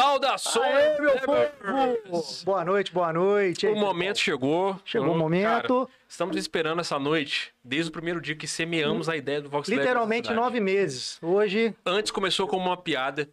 Saudações, Aê, meu povo! Boa noite, boa noite. O momento chegou. Chegou o Então, momento. cara, estamos esperando essa noite, desde o primeiro dia que semeamos a ideia do Vox Literalmente nove meses. Hoje, Antes começou como uma piada,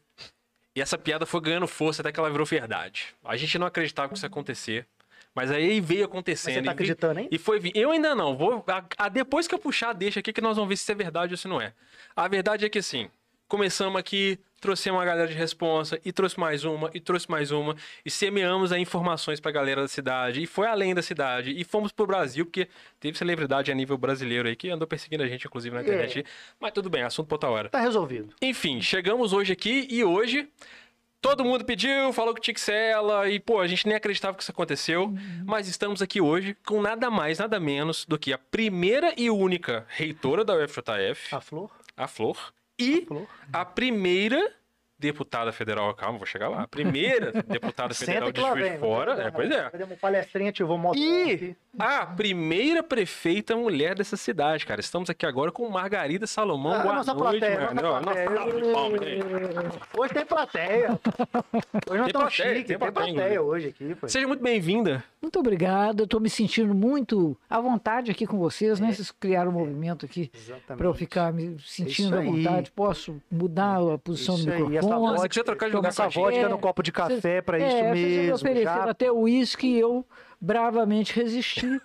e essa piada foi ganhando força até que ela virou verdade. A gente não acreditava que isso ia acontecer, mas aí veio mas acontecendo. você tá acreditando, hein? E foi vir. Eu ainda não. Vou, a- a- depois que eu puxar, deixa aqui que nós vamos ver se isso é verdade ou se não é. A verdade é que assim, começamos aqui, trouxemos uma galera de responsa, e trouxe mais uma, e trouxe mais uma, e semeamos aí informações pra galera da cidade, e foi além da cidade, e fomos pro Brasil, porque teve celebridade a nível brasileiro aí que andou perseguindo a gente, inclusive, na É. internet. Mas tudo bem, assunto pra outra hora. Tá resolvido. Enfim, chegamos hoje aqui e hoje todo mundo pediu, falou que tinha que ser ela e, pô, a gente nem acreditava que isso aconteceu, mas estamos aqui hoje com nada mais, nada menos do que a primeira e única reitora da UFJF, A flor? a Flor, e Flor. a primeira deputada federal, calma, vou chegar lá, a primeira deputada federal de Juiz de. Fora, é, pois é. Fazer uma palestrinha, ativou moto. E a primeira prefeita mulher dessa cidade, cara. Estamos aqui agora com Margarida Salomão. Ah, Boa nossa noite, plateia, mano. nossa nossa plateia. de palmas aí. Hoje tem plateia. Hoje nós Tem estamos plateia, chique. tem Tem plateia, plateia hoje aqui. Pô. Seja muito bem-vinda. Muito obrigada, eu tô me sentindo muito à vontade aqui com vocês, né? Vocês criaram um movimento aqui para eu ficar me sentindo à vontade. Posso mudar a posição Isso do aí, essa microfone? Nossa, você quiser trocar de lugar Essa com a vodka É, no copo de café pra é, isso vocês já me mesmo. ofereceram já. até uísque e eu bravamente resisti.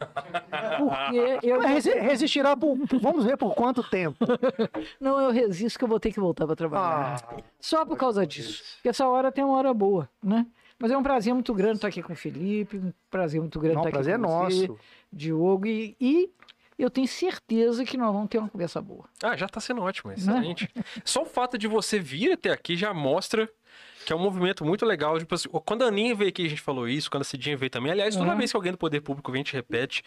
Porque eu Mas resi- resistirá por. Vamos ver por quanto tempo. não eu resisto que eu vou ter que voltar para trabalhar. Ah, Só por causa disso. Porque essa hora tem uma hora boa, né? Mas é um prazer muito grande estar aqui com o Felipe, um prazer muito grande não, estar o aqui prazer é com você, nosso. Diogo, e, e eu tenho certeza que nós vamos ter uma conversa boa. Ah, já tá sendo ótimo, excelente. Só o fato de você vir até aqui já mostra que é um movimento muito legal. Tipo, assim, quando a Aninha veio aqui, a gente falou isso, quando a Cidinha veio também. Aliás, toda Uhum. vez que alguém do Poder Público vem, a gente repete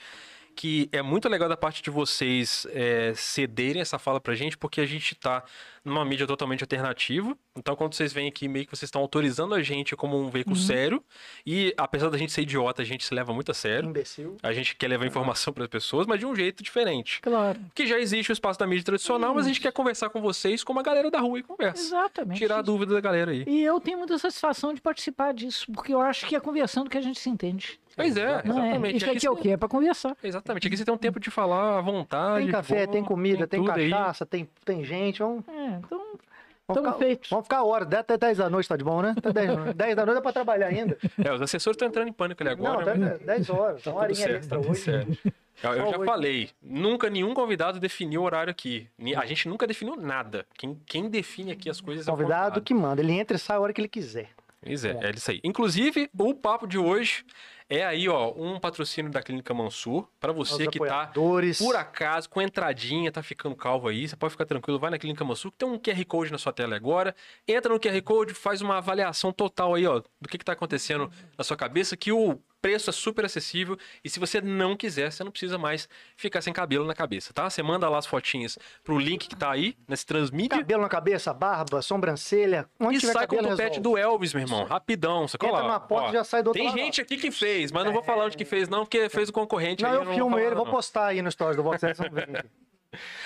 que é muito legal da parte de vocês é, cederem essa fala pra gente, porque a gente tá numa mídia totalmente alternativa. Então, quando vocês vêm aqui, meio que vocês estão autorizando a gente como um veículo sério. E, apesar da gente ser idiota, a gente se leva muito a sério. Imbecil. A gente quer levar informação para as pessoas, mas de um jeito diferente. Claro. Que já existe o espaço da mídia tradicional, mas a gente quer conversar com vocês como a galera da rua e conversa. Exatamente. Tirar a dúvida da galera aí. E eu tenho muita satisfação de participar disso, porque eu acho que é conversando que a gente se entende. Pois é, é? exatamente. Isso aqui é o quê? É para conversar. Exatamente. Aqui você tem um tempo de falar à vontade. Tem café, tem comida, tem, aí. cachaça, tem, tem gente. Vamos, É, então, vamos, estamos ficar, feitos. vamos ficar horas. Até 10 da noite tá de bom, né? Até 10, 10 da noite é pra trabalhar ainda. É, os assessores estão entrando em pânico ali agora. não, tá mas 10 horas. tá uma horinha certo, extra tá tudo hoje. certo. Eu, eu já hoje. falei, nunca nenhum convidado definiu o horário aqui. A gente nunca definiu nada. Quem, quem define aqui as coisas é o Convidado convidado. que manda. Ele entra e sai a hora que ele quiser. Pois é, é isso aí. Inclusive, o papo de hoje é aí, ó, um patrocínio da Clínica Mansur, para você Os que tá por acaso com entradinha, tá ficando calvo aí, você pode ficar tranquilo, vai na Clínica Mansur, que tem um QR Code na sua tela agora. Entra no QR Code, faz uma avaliação total aí, ó, do que que tá acontecendo na sua cabeça, que o preço é super acessível e se você não quiser, você não precisa mais ficar sem cabelo na cabeça, tá? Você manda lá as fotinhas pro link que tá aí, nesse transmídia. Cabelo na cabeça, barba, sobrancelha. Onde E tiver sai com o topete do Elvis, meu irmão. Rapidão. Cola Entra lá. numa porta Ó, já sai do outro Tem lado, gente aqui que fez, mas não vou falar onde que fez, não, porque fez o concorrente. Não, eu vou filmo falar, ele, vou não. postar aí no stories do Vox.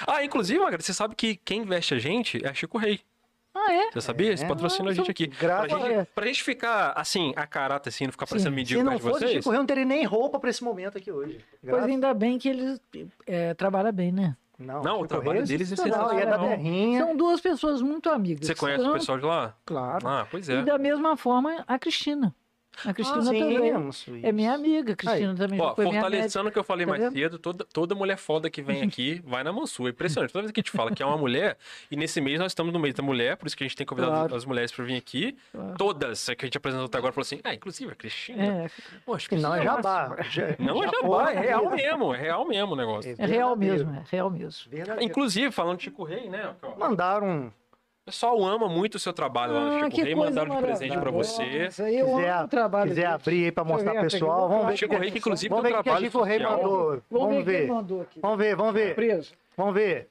Ah, inclusive, Magra, você sabe que quem veste a gente é Chico Rei. Ah, é? Você sabia? Esse É. patrocina a gente aqui. Pra Graças gente, a- pra gente ficar, assim, a caráter, assim, não ficar parecendo Sim. mendigo Se não de fosse vocês. Chico Rei, não teria nem roupa pra esse momento aqui hoje. Pois Graças- ainda bem que eles é, trabalham bem, né? Não, Não, o trabalho deles é sensacional, E. São duas pessoas muito amigas. Você conhece o Tanto- pessoal de lá? Claro. Ah, pois E é. da mesma forma, a Cristina. A Cristina Ah, sim, também é minha amiga. A Cristina também Ó, fortalecendo o que eu falei Tá mais vendo? cedo, toda, toda mulher foda que vem aqui vai na Mansur. É impressionante. Toda vez que a gente fala que é uma mulher, e nesse mês nós estamos no mês da mulher, por isso que a gente tem convidado Claro. as mulheres para vir aqui. Claro. Todas que a gente apresentou até agora falou assim: ah, inclusive a Cristina. É, Poxa, E não é jabá. Não é jabá, é real mesmo, é real mesmo o negócio. é real mesmo, é real mesmo. Verdadeiro. Inclusive, falando de Chico Rei, né? Mandaram. O pessoal ama muito o seu trabalho lá no Chico Rei, mandaram de presente pra maravilhosa. você. Isso aí eu Quiser, amo o trabalho quiser abrir aí eu mostrar pro pessoal. Vamos ver Chico Rei, que inclusive Vamos ver o trabalho Chico Rei mandou. Vamos ver quem ver. mandou aqui. Vamos ver, vamos ver. Preso. Vamos ver.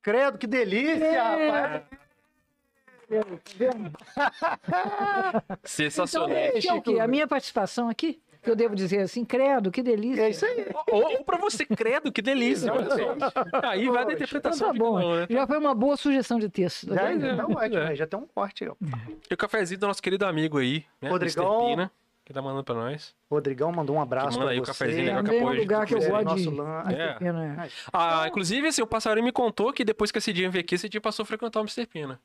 Credo, que delícia, É. rapaz. Sensacional. Então, é o quê? A minha participação aqui? Que eu devo dizer assim, credo, que delícia. É isso aí. Ou, ou pra você, credo, que delícia. só. Aí vai da Poxa, Então interpretação tá bom, né? já foi uma boa sugestão de texto. tá Já, tá ótimo, é. né? já tem um corte aí. ó. E o cafezinho do nosso querido amigo aí, né? Rodrigão. Mr. Pina, que tá mandando pra nós. Rodrigão mandou um abraço Que manda pra aí o você. cafezinho, né? É o Acabou mesmo de- lugar que eu de- gosto nosso de... lan- Ai, É. pequeno, é. Ah, inclusive, assim, o passarinho me contou que depois que esse dia veio aqui, esse dia passou a frequentar o Mr. Pina.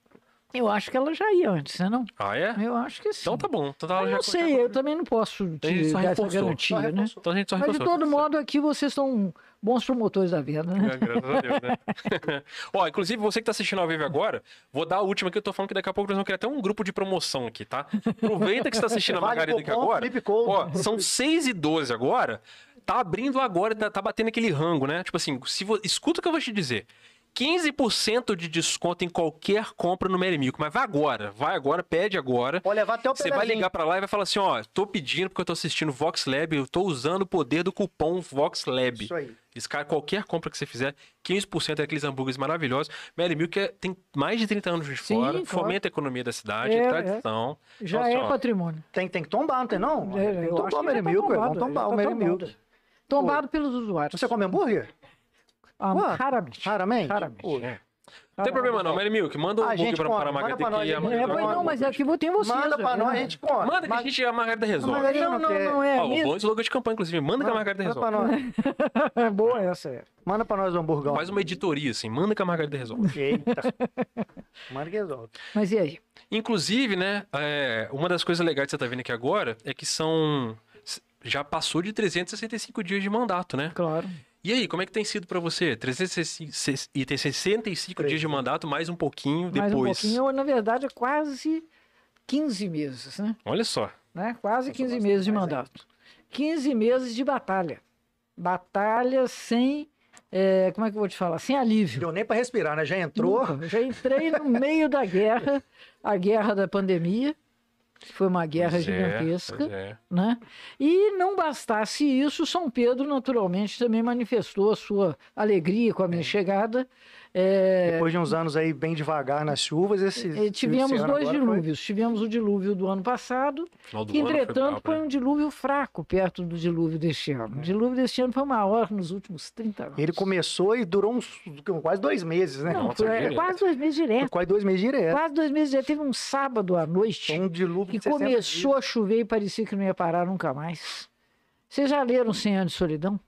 Eu acho que ela já ia antes, né? Não? Ah, é? Eu acho que sim. Então tá bom. Então tá, Eu já, não sei, eu também não posso gente te só dar essa garantia, né? reforçou. Então a gente só Mas de todo modo, aqui vocês são bons promotores da venda, né? É, graças a Deus, né? Ó, inclusive, você que tá assistindo ao vivo agora, vou dar a última que eu tô falando que daqui a pouco nós vamos criar até um grupo de promoção aqui, tá? Aproveita que você tá assistindo a Margarida aqui agora. Ó, são 6 e 12 agora. Tá abrindo agora, tá, tá batendo aquele rango, né? Tipo assim, se vo... escuta o que eu vou te dizer. 15% de desconto em qualquer compra no Merimico. Mas vai agora, vai agora, pede agora. Pode levar até o Você vai ligar pra lá e vai falar assim, ó, tô pedindo porque eu tô assistindo Vox Lab, eu tô usando o poder do cupom Vox Lab. Isso aí. Esse cara, qualquer compra que você fizer, 15% daqueles hambúrgueres maravilhosos. Mary Milk é- tem mais de 30 anos de Sim, fora, claro. fomenta a economia da cidade, É, é, é. tradição. Já Nossa, é ó, patrimônio. Tem, tem que tombar, não tem não? É, tem que tombar que o Mary já tá Milk, tombado, vamos tombar o tá Mary tombado. Milk. Tombado pelos usuários. Você come hambúrguer? Ah, Ué, raramente. Raramente? Raramente. É. Não tem problema não, Mary Milk, manda um A hambúrguer gente pra, para a manda Margarida pra nós aqui. a. Margarida É, não, mas aqui vou ter vocês. Manda pra né? nós, a gente come. Manda que a gente, a Margarida resolve. Margarida Não, não, não é. Ó, o bom slogan de campanha, inclusive, manda que a Margarida Manda pra resolve. nós. É boa essa. É. Manda pra nós o hamburgão. Faz uma editoria assim, manda que a Margarida resolve. Eita. Manda que resolve. Mas e aí? Inclusive, né, é, uma das coisas legais que você tá vendo aqui agora é que são... Já passou de 365 dias de mandato, né? Claro. E aí, como é que tem sido pra você? 365, e tem 65 dias de mandato, mais um pouquinho Mais um depois. pouquinho, na verdade, é quase 15 meses, né? Olha só. né? Quase Passou 15 bastante meses de mandato. 15 meses de batalha. Batalha sem, é, como é que eu vou te falar? Sem alívio. Deu nem pra respirar, né? Já entrou. Nunca. Já entrei no meio da guerra, a guerra da pandemia, foi uma guerra Pois é, gigantesca. pois é. né? E não bastasse isso, São Pedro naturalmente também manifestou a sua alegria com a minha chegada. É, Depois de uns anos aí bem devagar nas chuvas, esse. e tivemos esse dois agora foi- dilúvios. Tivemos o dilúvio do ano passado, do que ano foi entretanto foi né? um dilúvio fraco perto do dilúvio deste ano. O dilúvio deste ano foi maior nos últimos 30 anos. Ele começou e durou uns quase dois meses, né? Não, Nossa, foi, é, quase dois meses Foi direto. quase dois meses direto. Quase dois meses direto. Teve um sábado à noite. Foi um dilúvio que de 60 começou dias. a chover e parecia que não ia parar nunca mais. Vocês já leram 100 anos de solidão?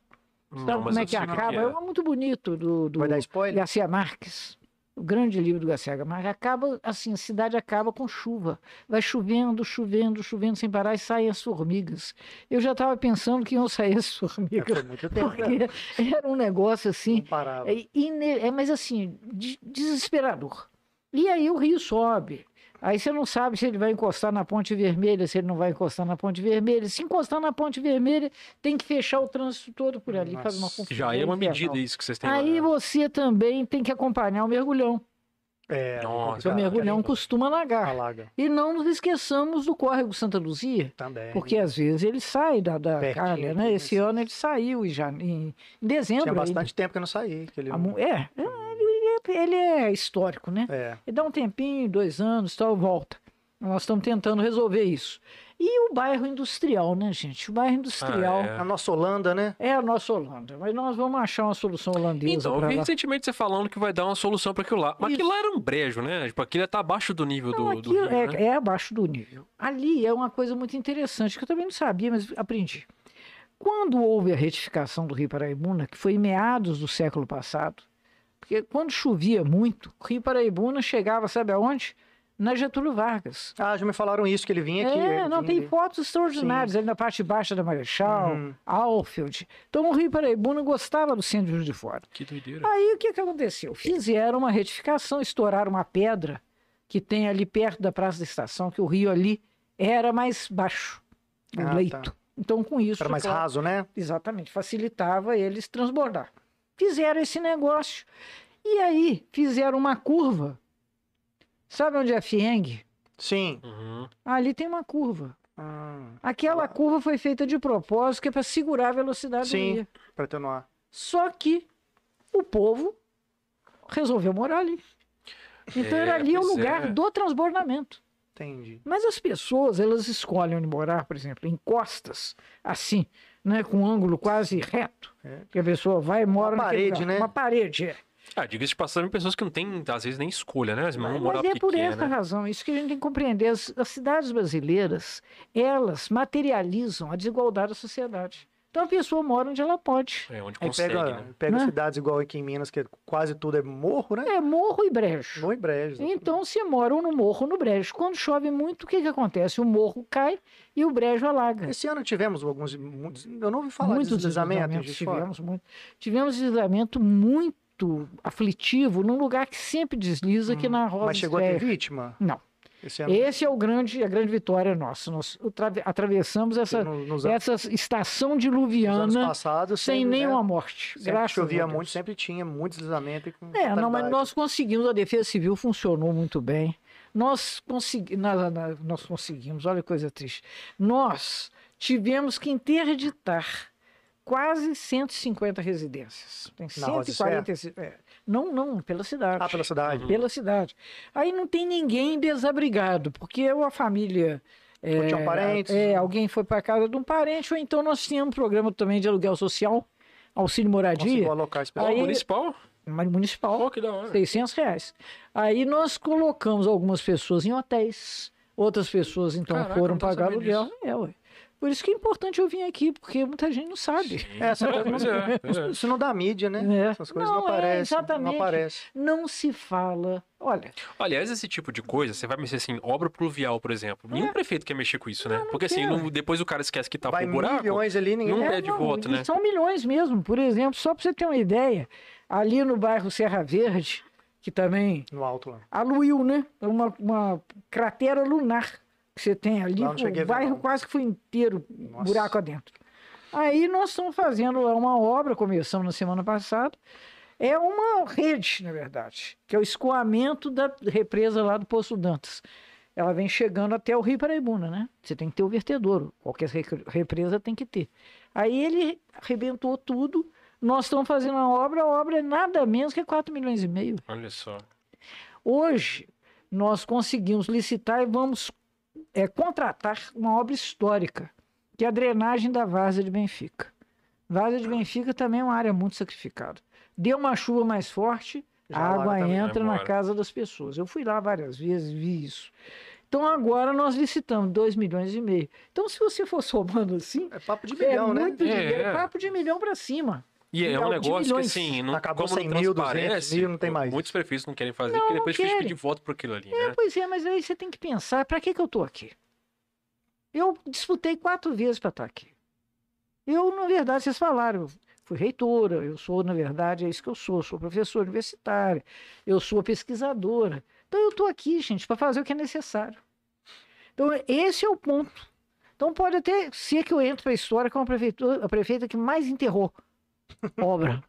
Não, Sabe como é que sei o que acaba? é. É muito bonito do, do Vai dar spoiler? Garcia Marques. O grande livro do Garcia Marques. Acaba assim, a cidade acaba com chuva. Vai chovendo, chovendo, chovendo sem parar e saem as formigas. Eu já estava pensando que iam sair as É, formigas. Tempo. né? Porque era um negócio assim, é, é, mas assim, de- desesperador. E aí o rio sobe. Aí você não sabe se ele vai encostar na Ponte Vermelha, se ele não vai encostar na Ponte Vermelha. Se encostar na Ponte Vermelha, tem que fechar o trânsito todo por ali, uma Nossa. confusão. Já é uma infernal. medida isso que vocês têm Aí lá. você também tem que acompanhar o mergulhão. É, Nossa, Porque o complicado. mergulhão costuma alagar. Alaga E não nos esqueçamos do córrego Santa Luzia, também. porque às vezes ele sai da, da Pertinho calha, né? né? Esse ano ele saiu em, jane... em dezembro. Tinha ainda. bastante tempo que eu não saí. Que ele... É, é, ele, é- é histórico, né? É. Ele dá um tempinho, dois anos, tal, volta. Nós estamos tentando resolver isso. E o bairro industrial, né, gente? O bairro industrial Ah, A nossa Holanda, né? é. a nossa Holanda, mas nós vamos achar uma solução holandesa Então, eu para vi lá. recentemente você falando que vai dar uma solução pra aquilo lá. Mas Isso. aquilo lá era um brejo, né? Tipo, aquilo tá abaixo do nível Não, do, do rio, é, né? é abaixo do nível. Ali é uma coisa muito interessante, que eu também não sabia, mas aprendi. Quando houve a retificação do Rio Paraibuna, que foi em meados do século passado, porque quando chovia muito, o Rio Paraibuna chegava, sabe aonde? Na Getúlio Vargas. Ah, já me falaram isso, que ele vinha aqui. É, não, tem ali. fotos extraordinárias ali na parte baixa da Marechal, Uhum. Alfield. Então o Rio Paraibuna gostava do centro de Juiz de Fora. Que doideira. Aí o que, que aconteceu? Fizeram uma retificação, estouraram uma pedra que tem ali perto da Praça da Estação, que o rio ali era mais baixo, o Ah, tá. leito. Então com isso, Era mais claro, raso, né? exatamente, facilitava eles transbordar. Fizeram esse negócio. E aí fizeram uma curva. Sabe onde é Fieng? Sim. Uhum. Ali tem uma curva. Ah, Aquela curva foi feita de propósito, que é para segurar a velocidade Sim. do rio. pra atenuar. Só que o povo resolveu morar ali. Então É, era ali o lugar é. do transbordamento. Entendi. Mas as pessoas, elas escolhem onde morar, por exemplo, em costas, assim, né, com um ângulo quase reto. É. Que a pessoa vai e mora Uma parede, lugar. né? Uma parede, é. Ah, diga-se de passagem, pessoas que não têm, às vezes, nem escolha, né? Mas, Mas, é por essa razão, isso que a gente tem que compreender. As, as cidades brasileiras, elas materializam a desigualdade da sociedade. Então a pessoa mora onde ela pode. É, onde Aí consegue, pega, né? pega Né? cidades igual aqui em Minas, que quase tudo é morro, né? É morro e brejo. Morro e brejo. Então se moram no morro ou no brejo. Quando chove muito, o que, que acontece? O morro cai e o brejo alaga. Esse ano tivemos alguns. muitos- Eu não ouvi falar Muitos de deslizamento. em deslizamentos Juiz de Fora. tivemos, muito. tivemos deslizamento muito aflitivo num lugar que sempre desliza, aqui na Rosa Hum, Mas chegou a ter vítima? Não. Esse ano. Esse é o grande, a grande vitória nossa. Nós atra- atravessamos essa, no- nos, essa estação diluviana passados, sem sempre, nenhuma né, morte. Sempre graças chovia a Deus. muito, sempre tinha muito deslizamento. E com É, não, mas nós conseguimos, a Defesa Civil funcionou muito bem. Nós, consegui, nós, nós conseguimos, olha que coisa triste. Nós tivemos que interditar quase 150 residências. Tem Na Rosa 140. É, não, não, pela cidade. Ah, pela cidade. Pela cidade. Aí não tem ninguém desabrigado, porque a família. Ou tinham parentes. É, alguém foi para casa de um parente, ou então nós tínhamos um programa também de aluguel social, auxílio moradia, Conseguiu alocar esse pessoal. Aí- municipal? mas municipal. Pô, que da hora. 600 reais. Aí nós colocamos algumas pessoas em hotéis, outras pessoas então Caraca, foram pagar aluguel. É, ué. Por isso que é importante eu vir aqui, porque muita gente não sabe. Sim. É, essa É, pois é, é. Isso não dá mídia, né? É. Essas coisas não, Não, é, aparecem. exatamente. Não aparece. Não se fala. Olha, Aliás, esse tipo de coisa, você vai mexer assim, obra pluvial, por exemplo. Nenhum prefeito quer mexer com isso, né? Porque assim, não- depois o cara esquece que tá Vai por buraco. milhões ali, ninguém. Não É, de voto, né? São milhões mesmo. Por exemplo, só para você ter uma ideia, ali no bairro Serra Verde, que também No alto lá. aluiu, né? É Uma, uma cratera lunar que você tem ali. Não O bairro não. quase que foi inteiro, Nossa. buraco adentro. Aí nós estamos fazendo lá uma obra, começamos na semana passada. É uma rede, na verdade, que é o escoamento da represa lá do Poço Dantas. Ela vem chegando até o Rio Paraibuna, né? Você tem que ter o vertedouro. Qualquer re- represa tem que ter. Aí ele arrebentou tudo. Nós estamos fazendo a obra, a obra é nada menos que 4 milhões e meio. Olha só. Hoje, nós conseguimos licitar e vamos é, contratar uma obra histórica, que é a drenagem da Várzea de Benfica. Várzea de Benfica também é uma área muito sacrificada. Deu uma chuva mais forte, Já a água também, entra na casa das pessoas. Eu fui lá várias vezes, vi isso. Então agora nós licitamos 2 milhões e meio. Então, se você for somando assim, É papo de é milhão, né? muito dinheiro, É. é papo de milhão para cima. E é um de negócio que, assim, não, Acabou como 100 não mil, 200 transparece, mil, não tem mais. muitos prefeitos não querem fazer, Não, porque depois fica querem. pedir voto por aquilo ali, É, né? pois é, mas aí você tem que pensar, para que, que eu estou aqui? Eu disputei quatro vezes para estar aqui. Eu, na verdade, vocês falaram, eu fui reitora, eu sou, na verdade, é isso que eu sou, sou professora universitária, eu sou pesquisadora. Então eu estou aqui, gente, para fazer o que é necessário. Então esse é o ponto. Então pode até ser que eu entre para a história como a, prefeitura, a prefeita que mais enterrou obra.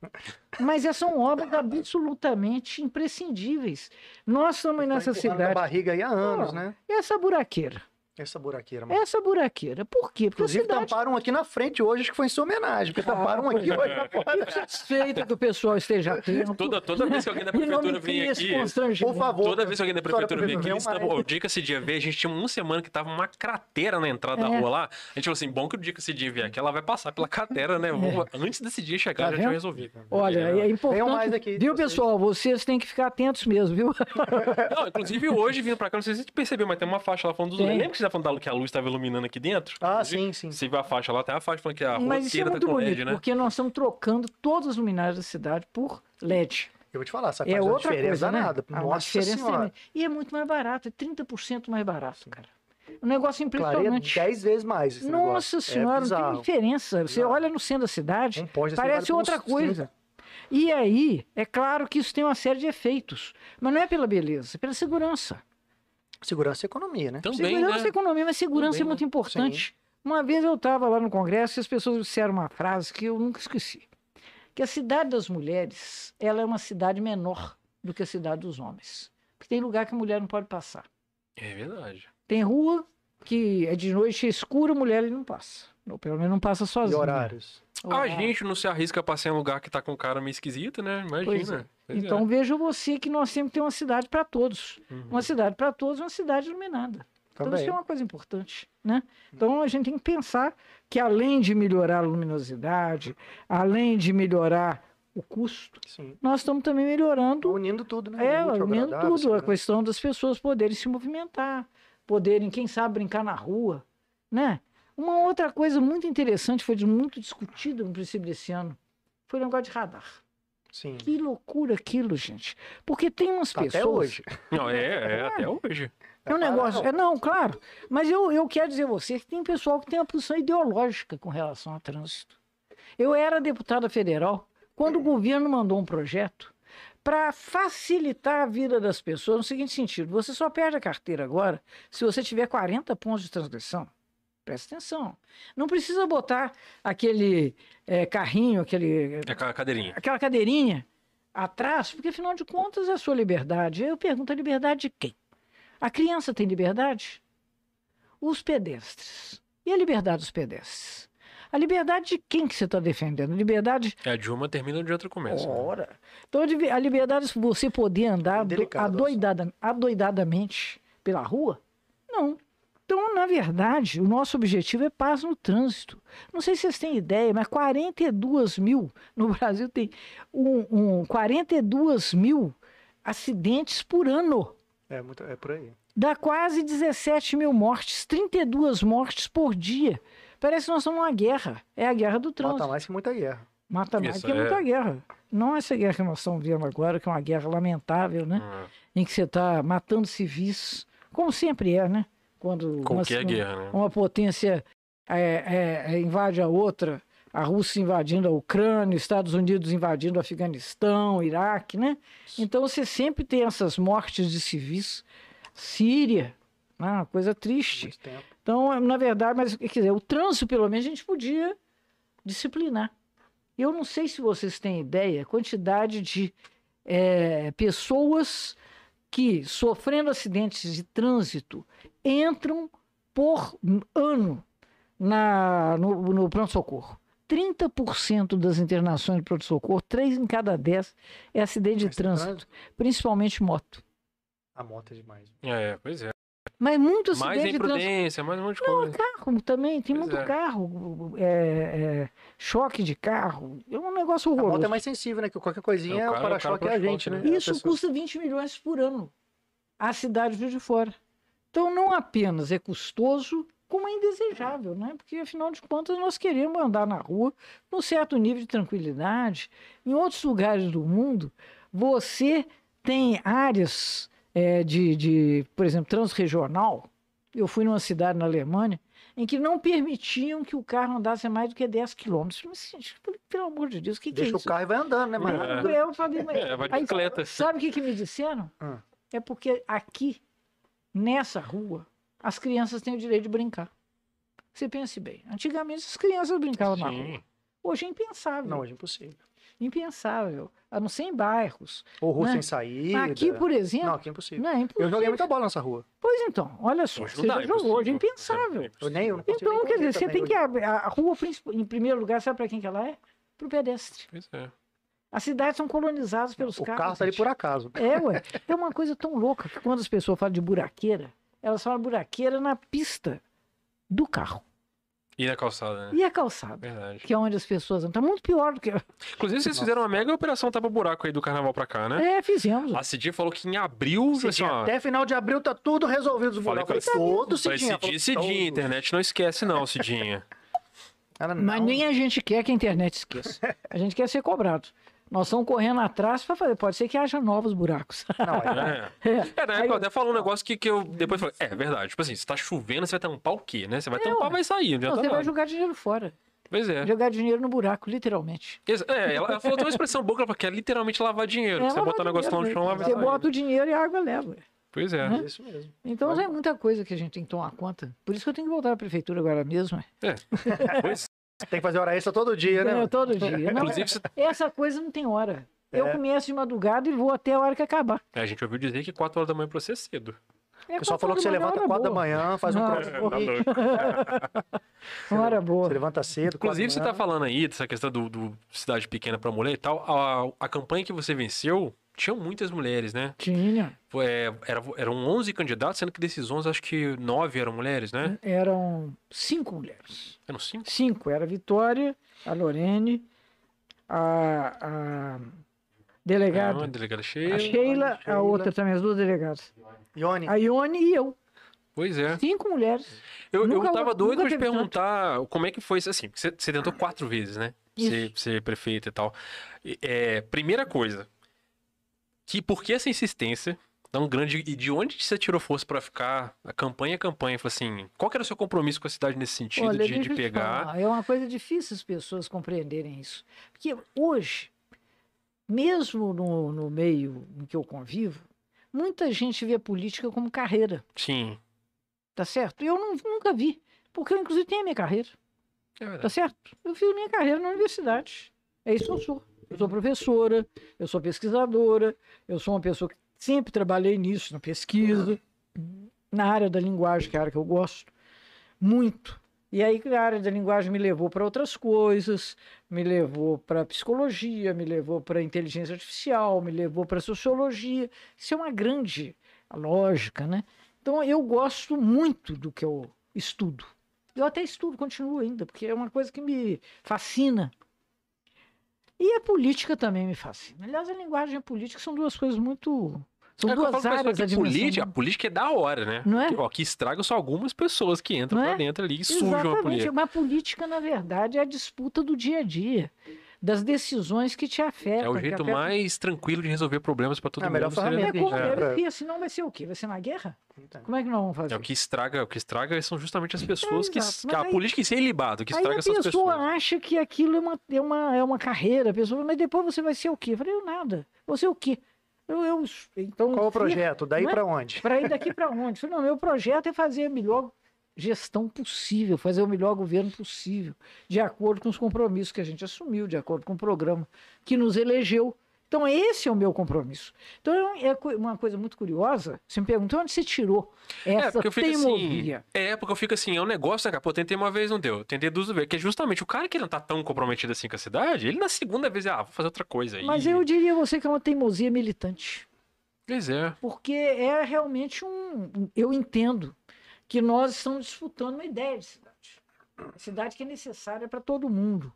Mas essas são obras absolutamente imprescindíveis. Nós estamos nessa cidade. barriga aí há anos, Ó, né? Essa buraqueira. Essa buraqueira, mano. Essa buraqueira. Por quê? Porque Inclusive, cidade tamparam aqui na frente hoje, acho que foi em sua homenagem, porque tamparam um aqui hoje na porta. Fico satisfeita que o pessoal esteja atento. Toda, toda vez que alguém da prefeitura vem aqui. Por favor. Toda vez que alguém da prefeitura vem aqui, mas- o dia que esse dia veio, a gente tinha uma semana que tava uma cratera na entrada da É. rua lá. A gente falou assim: bom que o dia que esse dia vier aqui, ela vai passar pela cratera, né? Vou- Antes desse dia chegar, Tá já tinha resolvido. Olha, é importante. Venham mais aqui, viu, vocês. pessoal? Vocês têm que ficar atentos mesmo, viu? Não, inclusive hoje, vindo pra cá, não sei se você percebeu, mas tem uma faixa lá falando dos. Lembra que tá falando da- que a luz estava iluminando aqui dentro? Ah, sim, sim. Você viu a faixa lá, tem a faixa falando que a Mas isso é tá muito bonito, LED, né? porque nós estamos trocando todas as luminárias da cidade por LED. Eu vou te falar, sabe? É outra diferença coisa, né? danada. Ah, Nossa diferença senhora. E é muito mais barato, é 30% mais barato, cara. Um negócio Clareia impressionante. 10 vezes mais esse Nossa negócio. senhora, é não tem diferença. Você Bizarro. olha no centro da cidade, Um desse parece outra coisa. E aí, é claro que isso tem uma série de efeitos. Mas não é pela beleza, é pela segurança. Segurança e economia, né? Também, segurança e né? economia, mas segurança Também, é muito né? importante. Uma vez eu estava lá no Congresso e as pessoas disseram uma frase que eu nunca esqueci. Que a cidade das mulheres, ela é uma cidade menor do que a cidade dos homens. Porque tem lugar que a mulher não pode passar. É verdade. Tem rua que é de noite é escura, a mulher não passa. Ou pelo menos não passa E sozinha. Horários. A Horário. gente não se arrisca pra ser em um lugar que tá com um cara meio esquisito, né? Pois Imagina. é. Pois é. Então veja você que nós temos que ter uma cidade para todos. Uhum. Uma cidade para todos, uma cidade iluminada. Então Também. isso é uma coisa importante, né? Então a gente tem que pensar que além de melhorar a luminosidade, além de melhorar o custo, Sim. nós estamos também melhorando Unindo tudo, né? é, unindo tudo, a segurança. questão das pessoas poderem se movimentar, poderem, quem sabe, brincar na rua, né? Uma outra coisa muito interessante, foi muito discutida no princípio desse ano, foi o negócio de radar. Sim. Que loucura aquilo, gente. Porque tem umas Tá pessoas... Até hoje. Não, é, é até hoje. É um negócio. É, não, claro. Mas eu, eu quero dizer a você que tem pessoal que tem uma posição ideológica com relação ao trânsito. Eu era deputada federal quando o governo mandou um projeto para facilitar a vida das pessoas no seguinte sentido: você só perde a carteira agora se você tiver 40 pontos de transgressão. Presta atenção. Não precisa botar aquele eh, carrinho, aquele, É ca- cadeirinha. aquela cadeirinha atrás, porque afinal de contas é a sua liberdade. Eu pergunto, a liberdade de quem? A criança tem liberdade? Os pedestres. E a liberdade dos pedestres? A liberdade de quem que você está defendendo? A liberdade. É, a de uma termina onde a outra começa. né? Ora. Então, a libe- a liberdade de você poder andar do- Delicado, adoidada- adoidadamente pela rua? Não. Então, na verdade, o nosso objetivo é paz no trânsito. Não sei se vocês têm ideia, mas 42 mil no Brasil tem um, um 42 mil acidentes por ano. É, muito, é por aí. Dá quase 17 mil mortes, 32 mortes por dia. Parece que nós estamos numa guerra. É a guerra do trânsito. Mata mais que muita guerra. Mata mais Isso, que é. muita guerra. Não essa guerra que nós estamos vendo agora, que é uma guerra lamentável, né? Ah, Em que você está matando civis, como sempre é, né? Quando uma, Qualquer guerra, né? uma potência é, é, é, invade a outra, a Rússia invadindo a Ucrânia, Estados Unidos invadindo o Afeganistão, Iraque, né? Então você sempre tem essas mortes de civis. Síria, né? uma coisa triste. Então, na verdade, mas quer dizer, o trânsito, pelo menos, a gente podia disciplinar. Eu não sei se vocês têm ideia, a quantidade de eh, pessoas que, sofrendo acidentes de trânsito, entram por ano na, no, no pronto-socorro. 30% das internações de pronto-socorro, 3 em cada 10 é acidente de Mas trânsito, principalmente moto. A moto é demais. É, pois é. Mas muito Mais acidente de trânsito. imprudência, mais um monte de Não, coisa. carro também, tem Pois muito é. carro, é, é, choque de carro, é um negócio A moto horroroso. é mais sensível, né? Que qualquer coisinha É, é o o para-choque é a gente, né? né? Isso custa 20 milhões por ano, a cidade Juiz de fora. Então não apenas é custoso, como é indesejável, né? Porque afinal de contas nós queremos andar na rua num certo nível de tranquilidade. Em outros lugares do mundo, você tem áreas é, de, de, por exemplo, transregional. Eu fui numa cidade na Alemanha em que não permitiam que o carro andasse mais do que 10 quilômetros. Gente, pelo amor de Deus, o que, que é Deixa isso? o carro e vai andando, né, mano? É. Eu falei, mas... É, vai de Aí, bicicleta. Sabe o que, que me disseram? Hum. É porque aqui, nessa rua, as crianças têm o direito de brincar. Você pense bem. Antigamente as crianças brincavam na rua. Sim. Hoje é impensável. Não, hoje é impossível. Impensável. A não ser em bairros. Ou rua Né? sem saída. Aqui, por exemplo. Não, aqui é impossível. Não, é impossível. Eu joguei muita bola nessa rua. Pois então, olha só. Hoje Você não dá, já é jogou, hoje é impensável. Eu nem, eu não Então, quer dizer, você tem que. hoje. A, a rua, em primeiro lugar, sabe para quem que ela é? Para o pedestre. Pois é. As cidades são colonizadas pelos O carros. carro tá ali por acaso. É, ué. É uma coisa tão louca que quando as pessoas falam de buraqueira, elas falam buraqueira na pista do carro. E na calçada, né? E a calçada, Verdade. que é onde as pessoas andam. Tá muito pior do que. Inclusive, vocês fizeram uma mega operação tapa-buraco aí do carnaval pra cá, né? É, fizemos. A Cidinha falou que em abril, assim, Cidinha, ó, até final de abril tá tudo resolvido os Falei buracos. Falei, todo Falei, Cidinha. Cidinha, falou, Cidinha, todo. internet não esquece não, Cidinha. Ela, Mas não. nem a gente quer que a internet esqueça. A gente quer ser cobrado. Nós estamos correndo atrás para fazer. Pode ser que haja novos buracos. Não, aí- É. É. É, na época eu até falou um negócio que, que eu depois falei, é verdade, tipo assim, se tá chovendo, você vai tampar o quê, né? Você vai É, tampar, vai sair, não Não, você vai jogar dinheiro fora. Pois é. Jogar dinheiro no buraco, literalmente. É, ela, ela falou uma expressão boa, que ela falou que é literalmente lavar dinheiro. É, você botar o negócio lá no chão, mesmo. vai Você sair. bota o dinheiro e a água leva. Pois é. Né? É isso mesmo. Então Vai é muita coisa que a gente tem que tomar conta. Por isso que eu tenho que voltar à prefeitura agora mesmo. é. Pois, Tem que fazer hora extra todo dia, né? É, todo dia. Não, inclusive, você- essa coisa não tem hora. Eu É. começo de madrugada e vou até a hora que acabar. a gente ouviu dizer que 4 horas da manhã pra você é cedo. É O pessoal falou que você da levanta manhã, 4 da boa. manhã, faz um Não, crossfit. Tá louco. Uma hora boa. Você levanta cedo. Inclusive, você da tá falando aí dessa questão do, do cidade pequena pra mulher e tal. A, a campanha que você venceu tinham muitas mulheres, né? Tinha. É, era, eram 11 candidatos, sendo que desses 11, acho que 9 eram mulheres, né? Eram cinco mulheres. Eram 5? Cinco. Era a Vitória, a Lorene, a, a delegada, a delegada Sheila. a Sheila, a Sheila. outra também, as duas delegadas. Ione, A Ione e eu. Pois é. Cinco mulheres. Eu, eu tava doido pra te teve tanto. perguntar como é que foi isso, assim. Você, você tentou quatro vezes, né? Ser, ser prefeito e tal. É, primeira coisa, que por que essa insistência tão grande e de onde você tirou força pra ficar a campanha a campanha? Falei assim, qual que era o seu compromisso com a cidade nesse sentido Olha, de, de pegar? falar, É uma coisa difícil as pessoas compreenderem isso. Porque hoje, mesmo no, no meio em que eu convivo, muita gente vê a política como carreira, Sim, tá certo? Eu não- nunca vi, porque eu, inclusive, tenho a minha carreira. é Tá verdade. certo? Eu fiz minha carreira na universidade. É isso que eu sou. Eu sou professora, eu sou pesquisadora, eu sou uma pessoa que sempre trabalhei nisso, na pesquisa, na área da linguagem, que é a área que eu gosto muito. E aí a área da linguagem me levou para outras coisas, me levou para psicologia, me levou para inteligência artificial, me levou para sociologia. Isso é uma grande lógica, né? Então eu gosto muito do que eu estudo. Eu até estudo, continuo ainda, porque é uma coisa que me fascina. E a política também me fascina. Aliás, a linguagem e a política são duas coisas muito. São É duas áreas da política, a política é da hora, né? Não é? Que, ó, que estragam só algumas pessoas que entram Não pra é? dentro ali e sujam a Exatamente. política. Mas a política, na verdade, é a disputa do dia a dia, das decisões que te afetam. É o que jeito afetam- mais tranquilo de resolver problemas pra todo É a mundo. melhor seria- ferramenta É que a tem deve pra- ser, senão vai ser o quê? Vai ser uma guerra? Como é que nós vamos fazer? É o que estraga, o que estraga são justamente as pessoas que. exato. que a aí- política em si é ilibado, o que estraga a são as pessoa pessoas. acha que aquilo é uma, é, uma, é uma carreira, a pessoa, mas depois você vai ser o quê? Eu falei, eu nada. Você o quê? Eu, eu, então, Qual o projeto? Daí é? pra onde? Para ir daqui para onde? Eu falei, não, meu projeto é fazer a melhor gestão possível, fazer o melhor governo possível, de acordo com os compromissos que a gente assumiu, de acordo com o programa que nos elegeu. Então, esse é o meu compromisso. Então, é co- uma coisa muito curiosa. Você me perguntou onde você tirou essa porque eu fico assim, teimosia. É, porque eu fico assim, é um negócio, né, cara? Pô, tentei uma vez, não deu. Tentei duas vezes. Que é justamente o cara que não tá tão comprometido assim com a cidade, ele na segunda vez, ah, vou fazer outra coisa aí. Mas eu diria a você que é uma teimosia militante. Pois é. Porque é realmente um. Eu entendo que nós estamos disputando uma ideia de cidade. A cidade que é necessária para todo mundo.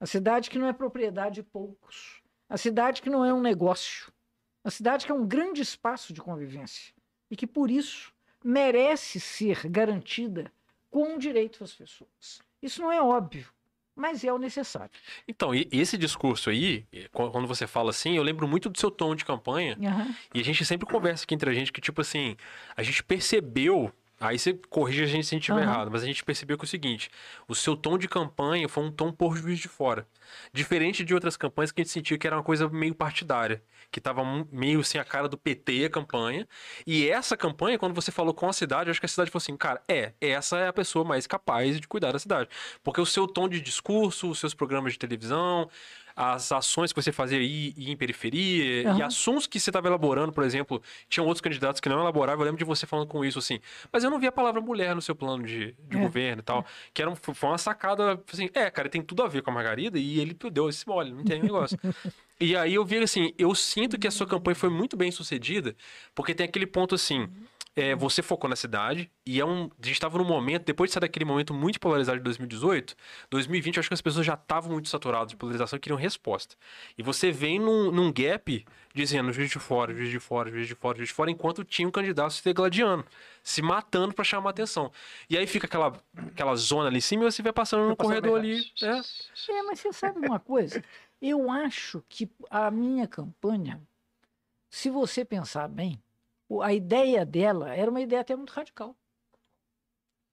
A cidade que não é propriedade de poucos. A cidade que não é um negócio. A cidade que é um grande espaço de convivência. E que, por isso, merece ser garantida com direito às pessoas. Isso não é óbvio, mas é o necessário. Então, e esse discurso aí, qu- quando você fala assim, eu lembro muito do seu tom de campanha. Aham. E a gente sempre conversa aqui entre a gente que, tipo assim, a gente percebeu. Aí você corrige a gente se a gente estiver Aham. errado, mas a gente percebeu que é o seguinte: o seu tom de campanha foi um tom por juiz de fora. Diferente de outras campanhas que a gente sentia que era uma coisa meio partidária, que tava meio assim a cara do PT a campanha. E essa campanha, quando você falou com a cidade, acho que a cidade falou assim: cara, é, essa é a pessoa mais capaz de cuidar da cidade. Porque o seu tom de discurso, os seus programas de televisão, as ações que você fazia aí em periferia e Aham. assuntos que você estava elaborando, por exemplo, tinham outros candidatos que não elaboravam. Eu lembro de você falando com isso assim, mas eu não vi a palavra mulher no seu plano de, de É. governo e tal. Que era um- foi uma sacada assim, é, cara, tem tudo a ver com a Margarida e ele deu esse mole, não tem negócio. e aí eu vi assim, eu sinto que a sua campanha foi muito bem sucedida, porque tem aquele ponto assim. É, você focou na cidade e é um. A gente estava num momento, depois de sair daquele momento muito polarizado de 2018, 2020, eu acho que as pessoas já estavam muito saturadas de polarização e queriam resposta. E você vem num, num gap dizendo juiz de fora, juiz de fora, juiz de fora, juiz de fora, enquanto tinha um candidato se degladiando, se matando para chamar atenção. E aí fica aquela, aquela zona ali em cima e você vai passando no corredor ali. É. É, mas você sabe uma coisa? Eu acho que a minha campanha, se você pensar bem, a ideia dela era uma ideia até muito radical.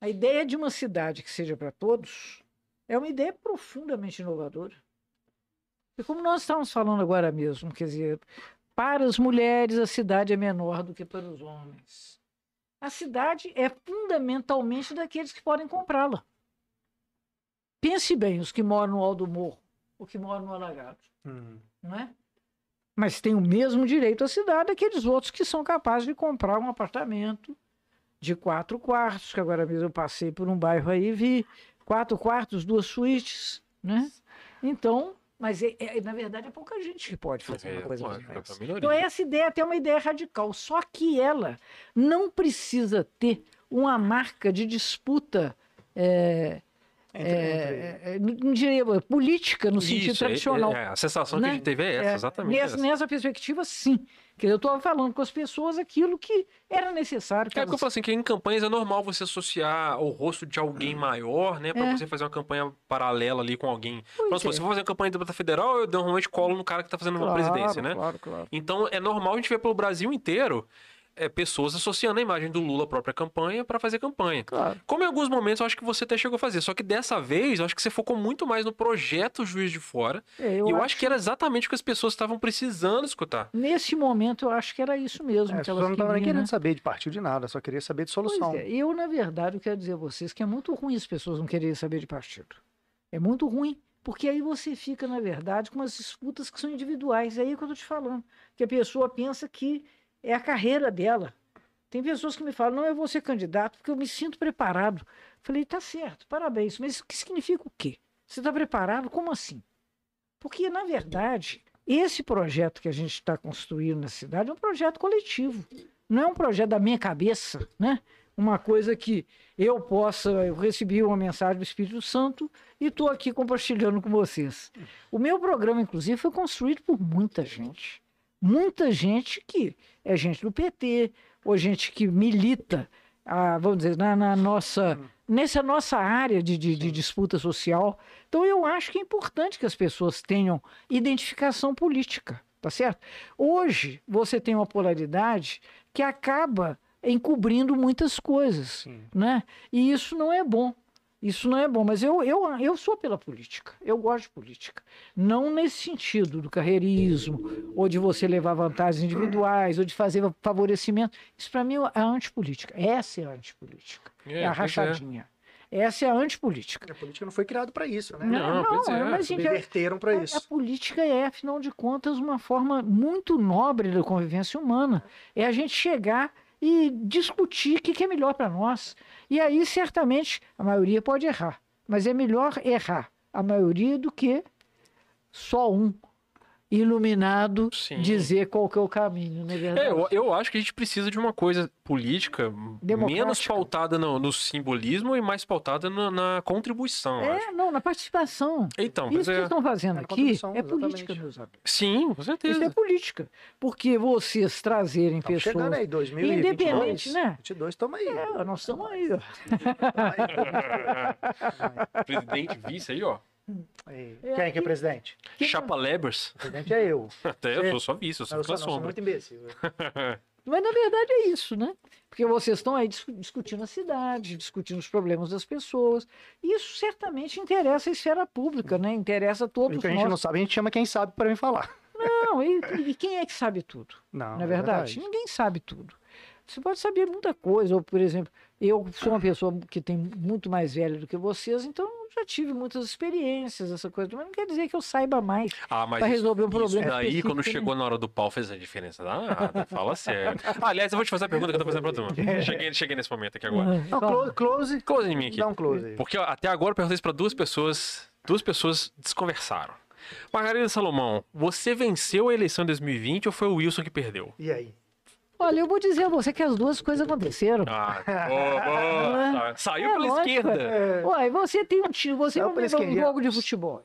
A ideia de uma cidade que seja para todos é uma ideia profundamente inovadora. E como nós estamos falando agora mesmo, quer dizer, para as mulheres a cidade é menor do que para os homens. A cidade é fundamentalmente daqueles que podem comprá-la. Pense bem, os que moram no Alto Morro, o que moram no Alagado, Hum. não é? Mas tem o mesmo direito à cidade aqueles outros que são capazes de comprar um apartamento de quatro quartos, que agora mesmo eu passei por um bairro aí e vi quatro quartos, duas suítes, né? Então, Mas, é- é- na verdade, é pouca gente que pode fazer uma É, coisa lógico, como é minoria. Então, essa ideia é até uma ideia radical. Só que ela não precisa ter uma marca de disputa. é, é, é, não diria, política no sentido Isso, é- tradicional. é, a sensação que né? a gente teve é essa, É, exatamente Nessa, essa. nessa perspectiva, sim. Que eu estou falando com as pessoas aquilo que era necessário. que É porque eu elas- falo assim, que em campanhas é normal você associar o rosto de alguém maior, né? Pra É. você fazer uma campanha paralela ali com alguém. Pois é. se eu for fazer uma campanha de deputado federal, eu normalmente colo no cara que tá fazendo uma presidência, né? Claro, claro. Então é normal a gente ver pelo Brasil inteiro é, pessoas associando a imagem do Lula à própria campanha pra fazer campanha. claro. Como em alguns momentos eu acho que você até chegou a fazer, só que dessa vez eu acho que você focou muito mais no projeto Juiz de Fora. É, e eu acho que era exatamente o que as pessoas estavam precisando escutar. Nesse momento, eu acho que era isso mesmo. É, que as elas pessoas não estavam querendo né? saber de partido de nada, só queria saber de solução. Pois é, eu, na verdade, eu quero dizer a vocês que é muito ruim as pessoas não quererem saber de partido. É muito ruim, porque aí você fica, na verdade, com umas disputas que são individuais. É aí que eu estou te falando. Que a pessoa pensa que é a carreira dela. Tem pessoas que me falam, não, eu vou ser candidato porque eu me sinto preparado. Falei, tá certo, parabéns. Mas o que significa o quê? Você está preparado? Como assim? Porque, na verdade, esse projeto que a gente está construindo na cidade é um projeto coletivo. Não é um projeto da minha cabeça, né? Uma coisa que eu possa. Eu recebi uma mensagem do Espírito Santo e estou aqui compartilhando com vocês. O meu programa, inclusive, foi construído por muita gente. Muita gente que é gente do PT, ou gente que milita, ah, vamos dizer, na, na nossa, nessa nossa área de, de, de disputa social. Então, eu acho que é importante que as pessoas tenham identificação política, tá certo? Hoje, você tem uma polaridade que acaba encobrindo muitas coisas, Sim. né? E isso não é bom. Isso não é bom, mas eu, eu, eu sou pela política. Eu gosto de política. Não nesse sentido do carreirismo, ou de você levar vantagens individuais, ou de fazer favorecimento. Isso para mim é a antipolítica. Essa é a antipolítica. É, a pois rachadinha. Essa é a antipolítica. A política não foi criada para isso, né? Não, pois é. mas, Inverteram para a- a isso. política é, afinal de contas, uma forma muito nobre da convivência humana. É a gente chegar e discutir o que que é melhor para nós. E aí, certamente, a maioria pode errar. Mas é melhor errar a maioria do que só um iluminado Sim. dizer qual que é o caminho, não é verdade? É, eu, eu acho que a gente precisa de uma coisa política menos pautada no, no simbolismo e mais pautada na, na contribuição. eu acho. É, não, na participação. Então, Isso que é. estão fazendo É aqui é política, exatamente. meus amigos. Sim, com Isso é certeza. política. Porque vocês trazerem Estamos chegando pessoas. aí, 2022. Independente, né? 22, estamos aí. É, nós estamos aí, ó. Presidente, vice aí, ó. Aí. Quem que é presidente? Que- Chapa Lebers. O presidente é eu. Até eu sou só vice, eu sou eu sou, não, sou sombra. muito imbecil. Mas na verdade é isso, né? Porque vocês estão aí dis- discutindo a cidade, discutindo os problemas das pessoas. Isso certamente interessa a esfera pública, né? Interessa a O todos que a gente nós. não sabe, a gente chama quem sabe para vir falar. Não, e, e quem é que sabe tudo? Não, Não é verdade? Ninguém sabe tudo. Você pode saber muita coisa, ou, por exemplo, eu sou uma pessoa que tem muito mais velha do que vocês, então já tive muitas experiências, essa coisa, mas não quer dizer que eu saiba mais. Ah, isso- resolver um isso problema daí, específico, quando né? chegou na hora do pau, fez a diferença danada. Fala sério. Ah, aliás, eu vou te fazer a pergunta que eu tô fazendo pra turma. Cheguei, cheguei nesse momento aqui agora. Não, close, close. Close em mim aqui. Dá um close aí. Porque ó, até agora eu perguntei isso pra duas pessoas. Duas pessoas desconversaram. Margarida Salomão, você venceu a eleição em 2020 ou foi o Wilson que perdeu? E aí? Olha, eu vou dizer a você que as duas coisas aconteceram. Ah, boa, boa. Sa- Saiu É pela lógico, esquerda. É, Uai, você tem um time, você Não, vai um jogo de futebol.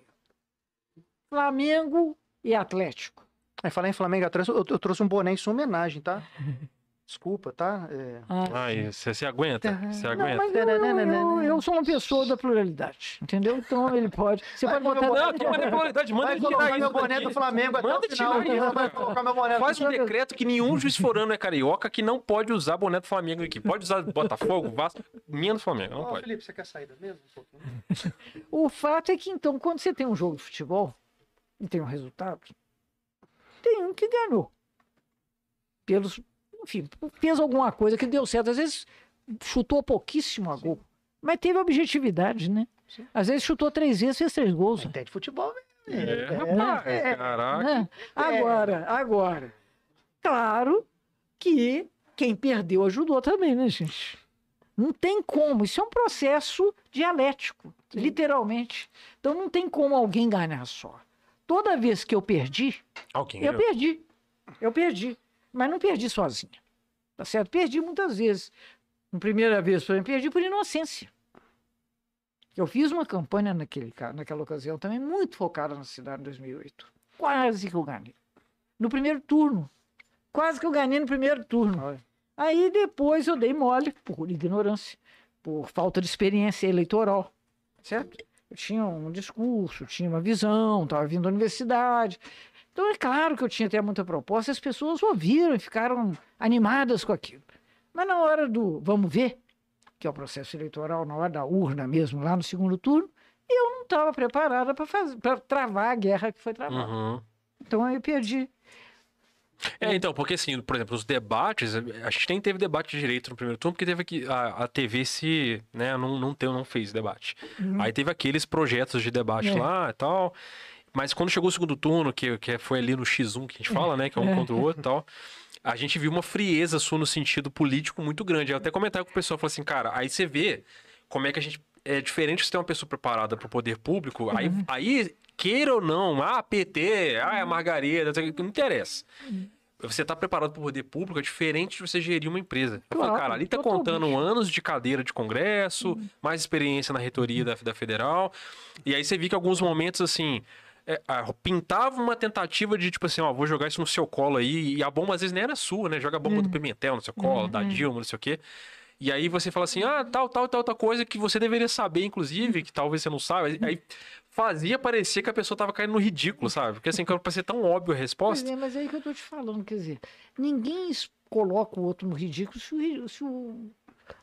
Flamengo e Atlético. Aí falar em Flamengo atrás, eu, eu trouxe um boné em sua homenagem, tá? Desculpa, tá? É, Ai, você você aguenta? Você Não, aguenta? mas eu, eu- eu- eu sou uma pessoa da pluralidade, entendeu? Então ele pode. Você Vai pode botar. Não, que manipularidade, manda Vai ele tirar meu boné daqui. do Flamengo até Manda o final. tirar Faz um decreto que nenhum juiz forano é carioca que não pode usar boné do Flamengo aqui. Pode usar Botafogo, Vasco, menos Flamengo. Não Ó, pode. Felipe, você quer sair mesmo? Um pouquinho? O fato é que, então, quando você tem um jogo de futebol e tem um resultado, tem um que ganhou. Pelos, enfim, fez alguma coisa que deu certo. Às vezes chutou pouquíssimo a gol, mas teve objetividade, né? Sim. Às vezes chutou três vezes, fez três gols. Entende futebol, É, velho. rapaz, é. caraca. né? Agora, agora, claro que quem perdeu ajudou também, né, gente? Não tem como. Isso é um processo dialético, literalmente. Então não tem como alguém ganhar só. toda vez que eu perdi, Alguém eu ganhou. perdi. Eu perdi. Mas não perdi sozinha. Tá certo? Perdi muitas vezes. Na primeira vez, por exemplo, perdi por inocência. Eu fiz uma campanha naquele, naquela ocasião também muito focada na cidade em 2008. Quase que eu ganhei. No primeiro turno. Quase que eu ganhei no primeiro turno. Olha. Aí depois eu dei mole por ignorância, por falta de experiência eleitoral, certo? Eu tinha um discurso, tinha uma visão, estava vindo da universidade. Então é claro que eu tinha até muita proposta, as pessoas ouviram e ficaram animadas com aquilo. Mas na hora do vamos ver, que é o processo eleitoral, na hora da urna mesmo, lá no segundo turno, eu não estava preparada para travar a guerra que foi travada. Uhum. Então aí eu perdi. É, então, porque assim, por exemplo, os debates, a gente nem teve debate direito no primeiro turno, porque teve aqui, a, a TV se, né, não, não, teve, não fez debate. Aí teve aqueles projetos de debate É. lá e tal, mas quando chegou o segundo turno, que, que foi ali no X1 que a gente fala, né, que é um É. contra o outro e tal, a gente viu uma frieza sua no sentido político muito grande. Eu até comentava com o pessoal, falei assim, cara, aí você vê como é que a gente, é diferente você ter uma pessoa preparada para o poder público, aí, Uhum. aí, queira ou não, ah, PT, ah, é a Margarida, não interessa. Uhum. Você tá preparado para o poder público é diferente de você gerir uma empresa. Claro, falo, cara, ali tá. Uhum. contando anos de cadeira de congresso, mais experiência na reitoria da, da federal. E aí você viu que alguns momentos, assim, é, ah, pintava uma tentativa de, tipo assim, ó, vou jogar isso no seu colo aí. E a bomba às vezes nem era sua, né? Joga a bomba Uhum. do Pimentel no seu colo, da Dilma, não sei o quê. E aí você fala assim, ah, tal, tal, tal, tal coisa que você deveria saber, inclusive, que talvez você não saiba. Aí fazia parecer que a pessoa tava caindo no ridículo, sabe? Porque assim, pra ser tão óbvio a Pois resposta. é, mas é aí que eu tô te falando, quer dizer, ninguém coloca o outro no ridículo se o, se o,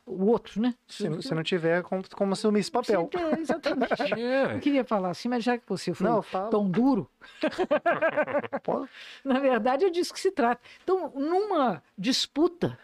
o outro, né? Se, não- se não tiver, como, como assumir esse papel? Tem, exatamente. É. Eu queria falar assim, mas já que você foi Não, tão duro, na verdade é disso que se trata. Então, numa disputa,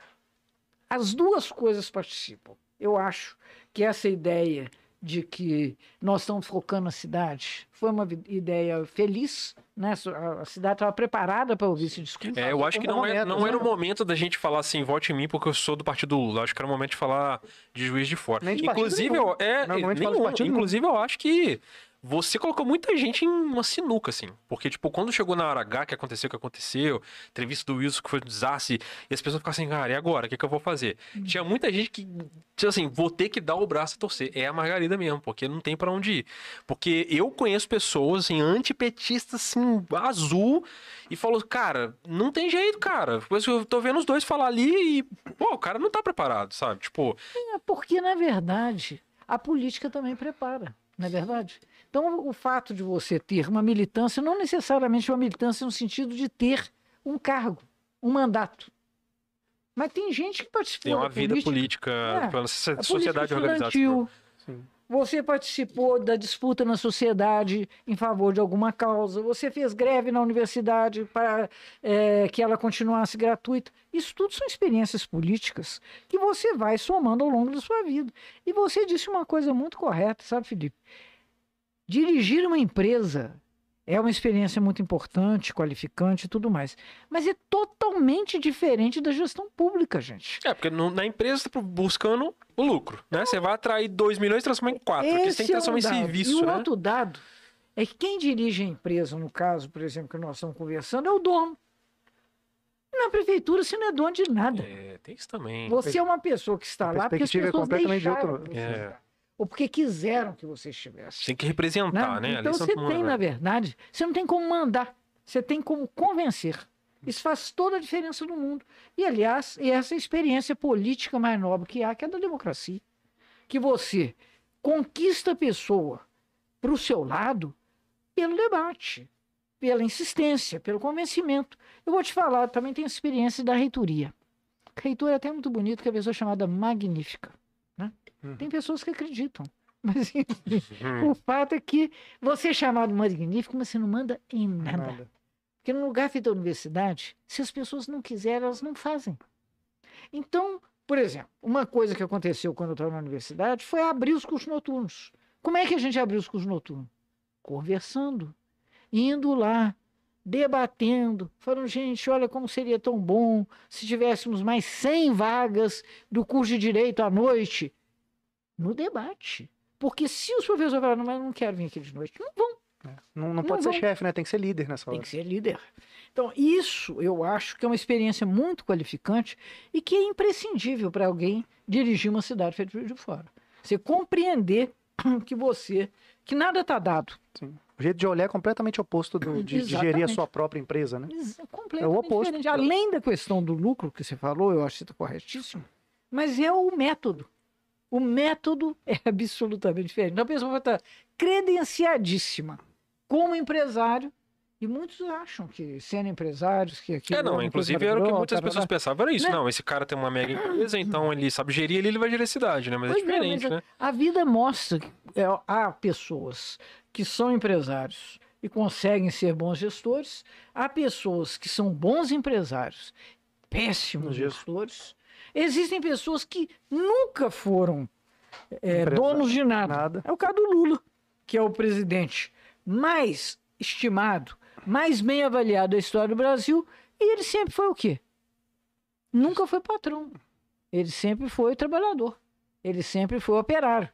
as duas coisas participam. Eu acho que essa ideia de que nós estamos focando na cidade foi uma ideia feliz, né? A a cidade estava preparada para ouvir esse discurso. É, eu acho que não, é, não era o né? momento da gente falar assim, vote em mim porque eu sou do partido Lula. Acho que era o momento de falar de juiz de fora. De inclusive, eu, é, nenhum. partido nenhum. inclusive, eu acho que você colocou muita gente em uma sinuca, assim. Porque, tipo, quando chegou na hora H que aconteceu o que aconteceu, entrevista do Wilson que foi um desastre, e as pessoas ficaram assim, cara, e agora? O que, que eu vou fazer? Hum. Tinha muita gente que, tipo assim, vou ter que dar o braço a torcer. É a Margarida mesmo, porque não tem pra onde ir. Porque eu conheço pessoas, assim, antipetistas, assim, azul, e falou, cara, não tem jeito, cara. Depois eu tô vendo os dois falar ali e, pô, o cara não tá preparado, sabe? Tipo, É porque, na verdade, a política também prepara, não é verdade? Então, o fato de você ter uma militância, não necessariamente uma militância no sentido de ter um cargo, um mandato. Mas tem gente que participou tem uma da vida política, É, pela sociedade política organizada. Sim. Você participou da disputa na sociedade em favor de alguma causa. Você fez greve na universidade para eh, que ela continuasse gratuita. Isso tudo são experiências políticas que você vai somando ao longo da sua vida. E você disse uma coisa muito correta, sabe, Felipe? Dirigir uma empresa é uma experiência muito importante, qualificante e tudo mais. Mas é totalmente diferente da gestão pública, gente. É, porque no- na empresa você tá buscando o lucro, né? Você vai atrair 2 milhões e transformar em 4. Aqui você tem que Esse é um transformar em dado. serviço, e o né? outro dado é que quem dirige a empresa, no caso, por exemplo, que nós estamos conversando, é o dono. Na prefeitura você não é dono de nada. É, tem isso também. Você é uma pessoa que está A lá porque as é pessoas completamente deixaram outra. você É. Ou porque quiseram que você estivesse. Tem que representar, né? Então Ali você Mundo, tem, né? na verdade, você não tem como mandar, você tem como convencer. Isso faz toda a diferença no mundo. E, aliás, é essa experiência política mais nobre que há, que é da democracia. Que você conquista a pessoa para o seu lado pelo debate, pela insistência, pelo convencimento. Eu vou te falar, também tenho experiência da reitoria. Reitor é até muito bonito, que é a pessoa chamada magnífica. Uhum. Tem pessoas que acreditam. Mas Uhum. o fato é que você é chamado magnífico, mas você não manda em nada. Nada. Porque no lugar da universidade, se as pessoas não quiserem, elas não fazem. Então, por exemplo, uma coisa que aconteceu quando eu estava na universidade foi abrir os cursos noturnos. Como é que a gente abriu os cursos noturnos? Conversando, indo lá, debatendo, falando, gente, olha como seria tão bom se tivéssemos mais 100 vagas do curso de Direito à noite. No debate. Porque se os professores falarem, mas não quero vir aqui de noite, não vão. Não, não Não pode ser vão. chefe, né? Tem que ser líder nessa Tem hora. que ser líder. Então, isso eu acho que é uma experiência muito qualificante e que é imprescindível para alguém dirigir uma cidade feita de fora. Você compreender que você, que nada está dado. Sim. O jeito de olhar é completamente oposto do, de, de gerir a sua própria empresa, né? Ex- É o oposto. diferente. Além da questão do lucro que você falou, eu acho que você está corretíssimo, mas é o método. O método é absolutamente diferente. Então a pessoa vai estar credenciadíssima como empresário, e muitos acham que sendo empresários, que aquilo É, não, coisa inclusive era o que muitas pessoas pensavam, era isso, Né? não, esse cara tem uma mega empresa, então ele sabe gerir ali, ele vai gerir a cidade, né? Mas é Pois é, diferente, mas né? A vida mostra que é, há pessoas que são empresários e conseguem ser bons gestores, há pessoas que são bons empresários, péssimos gestores. Existem pessoas que nunca foram é, donos de nada. nada. É o caso do Lula, que é o presidente mais estimado, mais bem avaliado da história do Brasil, e ele sempre foi o quê? Nunca foi patrão. Ele sempre foi trabalhador. Ele sempre foi operário.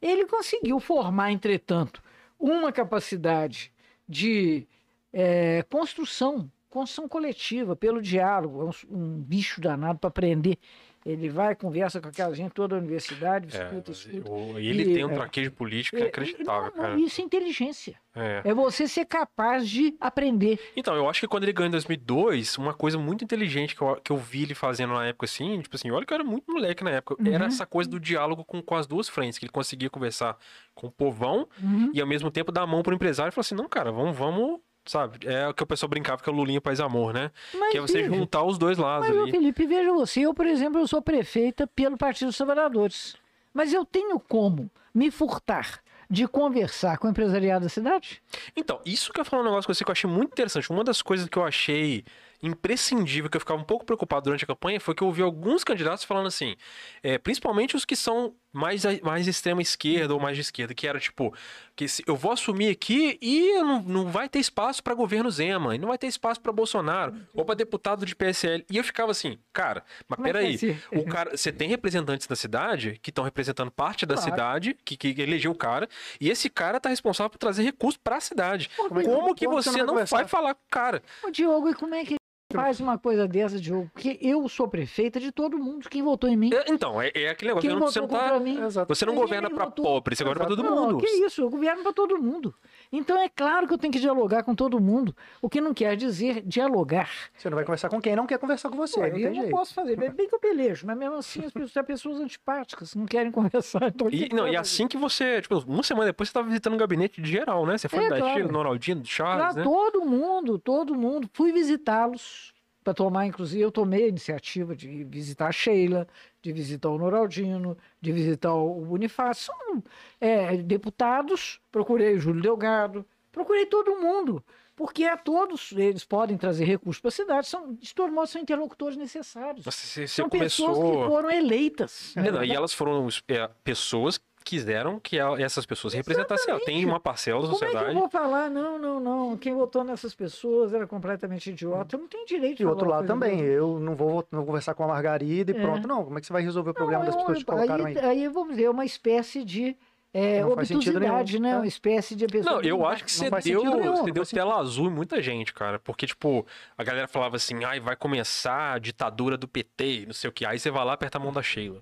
Ele conseguiu formar, entretanto, uma capacidade de eh, construção, construção coletiva, pelo diálogo. É um, um bicho danado para aprender. Ele vai, conversa com aquela gente toda a universidade, É, escuta, mas escuta. o- ele E- tem um é. traquejo político É, inacreditável, não, não, cara. Isso é inteligência. É. É você ser capaz de aprender. Então, eu acho que quando ele ganhou em 2002, uma coisa muito inteligente que eu, que eu vi ele fazendo na época, assim, tipo assim, olha que eu era muito moleque na época, Uhum. era essa coisa do diálogo com, com as duas frentes, que ele conseguia conversar com o povão Uhum. e ao mesmo tempo dar a mão pro empresário e falar assim, não, cara, vamos, vamos, sabe? É o que o pessoal brincava que é o Lulinha Paz Amor, né? Mas, que é você juntar os dois lados Mas, ali. Felipe, veja você, eu, por exemplo, eu sou prefeita pelo Partido dos Trabalhadores. Mas eu tenho como me furtar de conversar com o empresariado da cidade? Então, isso que eu falar um negócio com você que eu achei muito interessante. Uma das coisas que eu achei imprescindível, que eu ficava um pouco preocupado durante a campanha, foi que eu ouvi alguns candidatos falando assim, é, principalmente os que são mais, mais extrema esquerda ou mais de esquerda, que era tipo, que se- eu vou assumir aqui e não, não vai ter espaço para governo Zema, e não vai ter espaço para Bolsonaro, ou para deputado de PSL. E eu ficava assim, cara, mas Como é peraí, ser? o cara, você tem representantes da cidade que estão representando parte da Claro. cidade, que, que elegeu o cara, e esse cara tá responsável por trazer recursos para a cidade. Como é que- Como que você você não vai vai falar com o cara? Ô, Diogo, e como é que faz uma coisa dessa, Diogo? Porque eu sou prefeita de todo mundo. Quem votou em mim? É, Então, é, é aquele negócio. Quem eu não- Você votou não, tá, contra mim? Exato. você não governa votou. pobre, você governa pra todo Não, mundo. que isso, eu governo para todo mundo. Então é claro que eu tenho que dialogar com todo mundo, o que não quer dizer dialogar. Você não vai conversar com quem não quer conversar com você. Pô, não eu não jeito. posso fazer, bem bem que eu pelejo, mas mesmo assim as pessoas, pessoas antipáticas, não querem conversar. Então, o E, que não, e assim que você, tipo, uma semana depois você tava visitando um gabinete de geral, né? Você foi É, da claro. Do Ronaldinho, do Charles, Pra né? todo mundo, todo mundo. Fui visitá-los para tomar, inclusive, eu tomei a iniciativa de visitar a Sheila, de visitar o Noraldino, de visitar o Bonifácio. São é, deputados, procurei o Júlio Delgado, procurei todo mundo. Porque a todos eles podem trazer recursos para a cidade, são, de todo modo, são interlocutores necessários. Você, você são pessoas que começou. foram eleitas. É, não, e elas foram é, pessoas quiseram que essas pessoas representassem ela. Tem uma parcela da Como é que eu sociedade. vou falar? Não, não, não. Quem votou nessas pessoas era completamente idiota. Eu não tenho direito de E o outro lado também. dessa. Eu não vou, não vou conversar com a Margarida e É. pronto. Não, como é que você vai resolver o problema Não, das é pessoas um- que colocaram aí? aí, aí, vamos dizer, é uma espécie de é, obtusidade, né? tá? Uma espécie de pessoa. Não, eu não acho que você deu, nenhum, você deu tela azul em muita gente, cara. Porque, tipo, a galera falava assim, ai, vai começar a ditadura do PT, não sei o que. Aí você vai lá e aperta a mão da Sheila.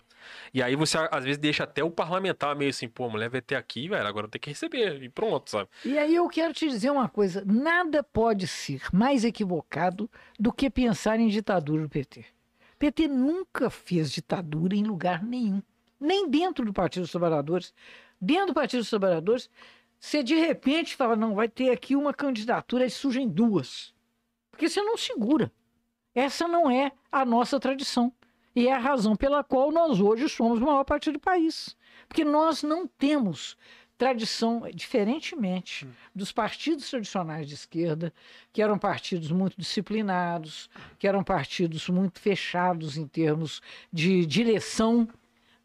E aí você, às vezes, deixa até o parlamentar meio assim, pô, a mulher vai ter aqui, velho, agora tem que receber. E pronto, sabe? E aí eu quero te dizer uma coisa: nada pode ser mais equivocado do que pensar em ditadura do PT. PT nunca fez ditadura em lugar nenhum, nem dentro do Partido dos Trabalhadores. Dentro do Partido dos Trabalhadores, você de repente fala: não, vai ter aqui uma candidatura e surgem duas. Porque você não segura. Essa não é a nossa tradição. E é a razão pela qual nós hoje somos o maior partido do país. Porque nós não temos tradição, diferentemente dos partidos tradicionais de esquerda, que eram partidos muito disciplinados, que eram partidos muito fechados em termos de direção.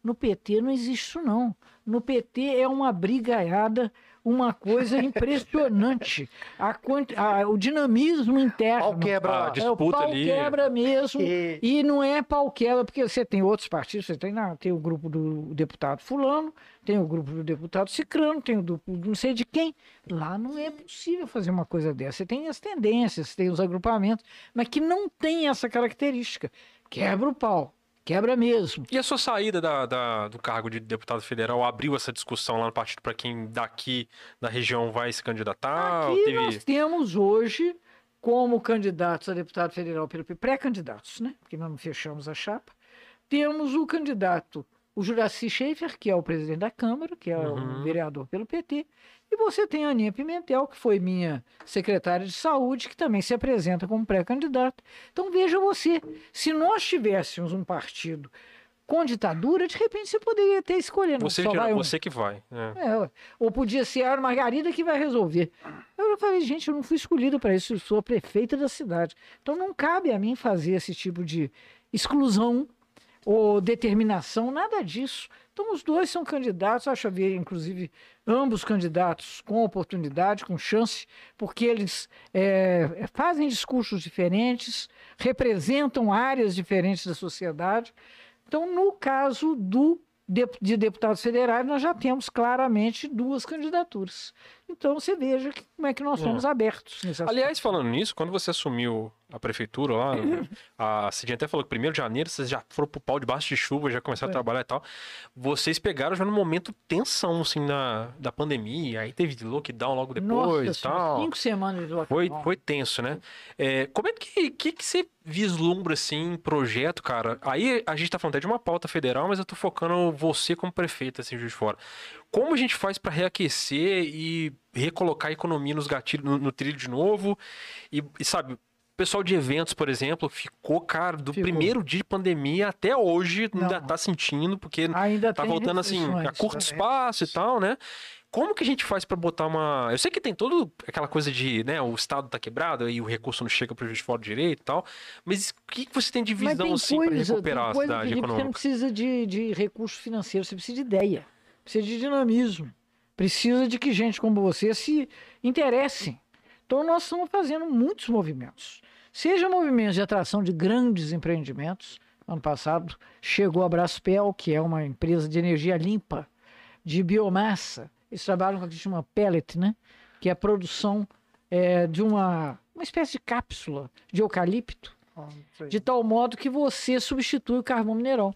No PT não existe isso, não. No PT é uma brigaiada, uma coisa impressionante. A, quanti- a- o dinamismo interno. Pau quebra Ah, lá. de- É, disputa pau ali. quebra mesmo. E- E não é pau quebra, porque você tem outros partidos, você tem, na- tem o grupo do deputado fulano, tem o grupo do deputado cicrano, tem o do não sei de quem. Lá não é possível fazer uma coisa dessa. Você tem as tendências, tem os agrupamentos, mas que não tem essa característica. Quebra o pau, quebra mesmo. E a sua saída da, da- do cargo de deputado federal abriu essa discussão lá no partido para quem daqui da região vai se candidatar? Aqui teve... nós temos hoje, como candidatos a deputado federal pelo pré-candidatos, né? Porque nós não fechamos a chapa. Temos o candidato, o Juraci Schaefer, que é o presidente da Câmara, que é Uhum. o vereador pelo PT. E você tem a Aninha Pimentel, que foi minha secretária de saúde, que também se apresenta como pré-candidato. Então veja você, se nós tivéssemos um partido com ditadura, de repente você poderia ter escolhido. Você, só vai um. você que vai. é. É, ou podia ser a Margarida que vai resolver. Eu falei, gente, eu não fui escolhida para isso, eu sou a prefeita da cidade. Então não cabe a mim fazer esse tipo de exclusão ou determinação, nada disso. Então os dois são candidatos, acho haver, inclusive, ambos candidatos com oportunidade, com chance, porque eles é, fazem discursos diferentes, representam áreas diferentes da sociedade. Então, no caso do dep- de deputados federais, nós já temos claramente duas candidaturas. Então, você veja que- como é que nós É. somos abertos nesse aspecto. Aliás, falando nisso, quando você assumiu a prefeitura lá, a Cidinha até falou que 1 de janeiro vocês já foram pro pau debaixo de chuva, já começaram a Foi. trabalhar e tal. Vocês pegaram já no momento tensão, assim, na, da pandemia, aí teve lockdown logo depois Nossa, e tal. cinco semanas de lockdown. Foi, foi tenso, né? É, como é que, que, que você vislumbra, assim, projeto, cara? Aí a gente tá falando até de uma pauta federal, mas eu tô focando você como prefeito, assim, de Fora. Como a gente faz para reaquecer e recolocar a economia nos gatilhos, no, no trilho de novo? E, e, sabe, o pessoal de eventos, por exemplo, ficou, cara, do Ficou. primeiro dia de pandemia até hoje, Não. ainda tá sentindo, porque Ainda tá voltando assim, a curto espaço e tal, né? Como que a gente faz pra botar uma. Eu sei que tem toda aquela coisa de, né, o Estado tá quebrado e o recurso não chega pro juiz de fora direito e tal, mas o que, que você tem de visão tem assim coisa, recuperar a cidade Felipe, Você não econômica? precisa de, de recurso financeiro, você precisa de ideia. Precisa de dinamismo. Precisa de que gente como você se interesse. Então nós estamos fazendo muitos movimentos. Seja movimentos de atração de grandes empreendimentos. Ano passado chegou a Braspel, que é uma empresa de energia limpa, de biomassa. Eles trabalham com o que se chama pellet, né? que é a produção eh, de uma, uma espécie de cápsula de eucalipto aí. de tal modo que você substitui o carvão mineral.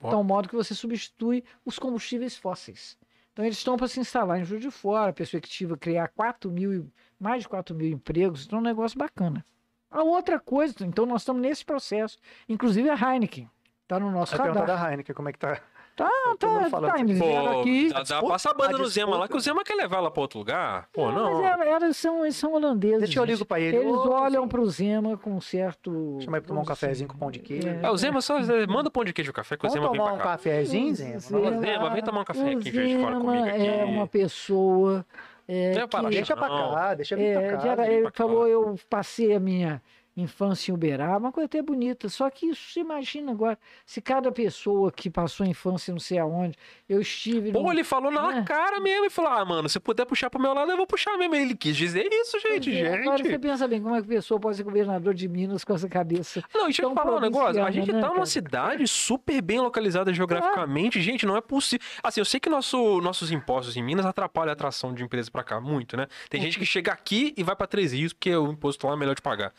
De Ó. tal modo que você substitui os combustíveis fósseis. Então eles estão para se instalar em Juiz de Fora, a perspectiva criar 4 mil, e- mais de 4 mil empregos, então é um negócio bacana. A outra coisa, então nós estamos nesse processo, inclusive a Heineken, está no nosso A radar. da Heineken, como é que tá? Tá, tá, falando tá, Pô, aqui. dá, dá, disputa- passa a banda a no Zema lá, que o Zema quer levar ela pra outro lugar. Pô, não. Mas é, elas são, eles são holandeses. Deixa eu ligo gente. pra ele. Eles Ô, olham Zema. para o Zema com certo. Chama ele pra tomar um cafezinho com pão de queijo. É, o Zema só manda pão de queijo e café, que o Zema vem tomar pra um cá. cafezinho, Zema? Zema- Zema, vem tomar um café o aqui de Fora Zema comigo aqui. É uma pessoa. É, Não é para que- Deixa pra Não. cá, deixa vir é, pra cá. ele falou, eu passei a minha infância em Uberaba, uma coisa até bonita. Só que isso, você imagina agora, se cada pessoa que passou a infância não sei aonde, eu estive. Pô, num- ele falou na É. cara mesmo e falou: ah, mano, se puder puxar pro meu lado, eu vou puxar mesmo. Ele quis dizer isso, gente, é, Agora você gente. pensa bem, como é que a pessoa pode ser governador de Minas com essa cabeça? Não, deixa eu te falar um negócio. A gente né, tá numa cara? cidade super bem localizada geograficamente. Gente, não é possível. Assim, eu sei que nosso, nossos impostos em Minas atrapalham a atração de empresas pra cá, muito, né? Tem gente que chega aqui e vai pra Três Rios, porque o imposto lá é melhor de pagar.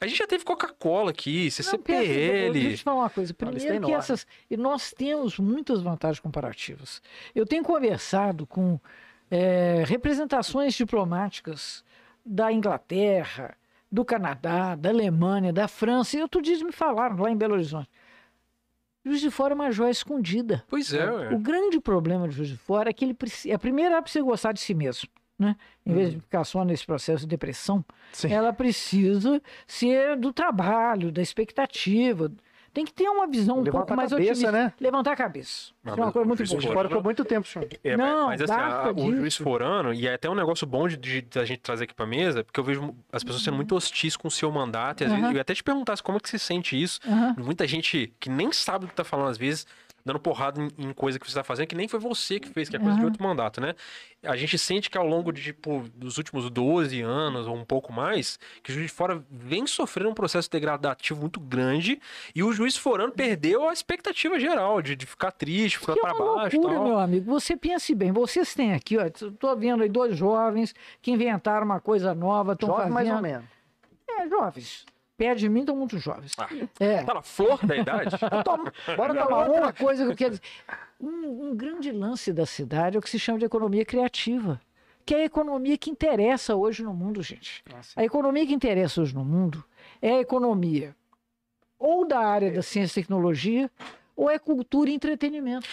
A gente já teve Coca-Cola aqui, Não, CCPL. Deixa eu te falar uma coisa. Lista Primeiro que essas. E nós temos muitas vantagens comparativas. Eu tenho conversado com eh, representações diplomáticas da Inglaterra, do Canadá, da Alemanha, da França. E outro dia me falaram lá em Belo Horizonte. Juiz de Fora é uma joia escondida. Pois é, ué. O grande problema de Juiz de Fora é que ele precisa. A primeira é precisa gostar de si mesmo. Né? Em vez de ficar só nesse processo de depressão, Sim. ela precisa ser do trabalho, da expectativa. Tem que ter uma visão um Levantar pouco mais a cabeça, otimista. né? Levantar a cabeça. Não, é uma coisa muito de de importante. fora ficou muito tempo, senhor. É, Não, mas assim, a- o juiz forano, e é até um negócio bom de, de- da gente trazer aqui pra mesa, porque eu vejo as pessoas sendo muito hostis com o seu mandato, e às Uhum. vezes, eu ia até te perguntar como é que você sente isso. Muita gente que nem sabe o que tá falando, às vezes, dando porrada em, em coisa que você está fazendo, que nem foi você que fez, que é coisa de outro mandato, né? A gente sente que ao longo de, tipo, dos últimos 12 anos ou um pouco mais, que o Juiz de Fora vem sofrendo um processo degradativo muito grande e o Juiz Forano perdeu a expectativa geral de, de ficar triste, ficar é para uma baixo loucura, tal. meu amigo. Você pense bem, vocês têm aqui, ó, tô vendo aí dois jovens que inventaram uma coisa nova, estão fazendo. mais ou menos. É, jovens. Perto de mim estão muito jovens. Ah, É. Tá na flor da idade? Toma, bora outra uma. coisa que eu quero dizer. Um, um grande lance da cidade é o que se chama de economia criativa. Que é a economia que interessa hoje no mundo, gente. Nossa, A economia que interessa hoje no mundo é a economia ou da área da ciência e tecnologia ou é cultura e entretenimento.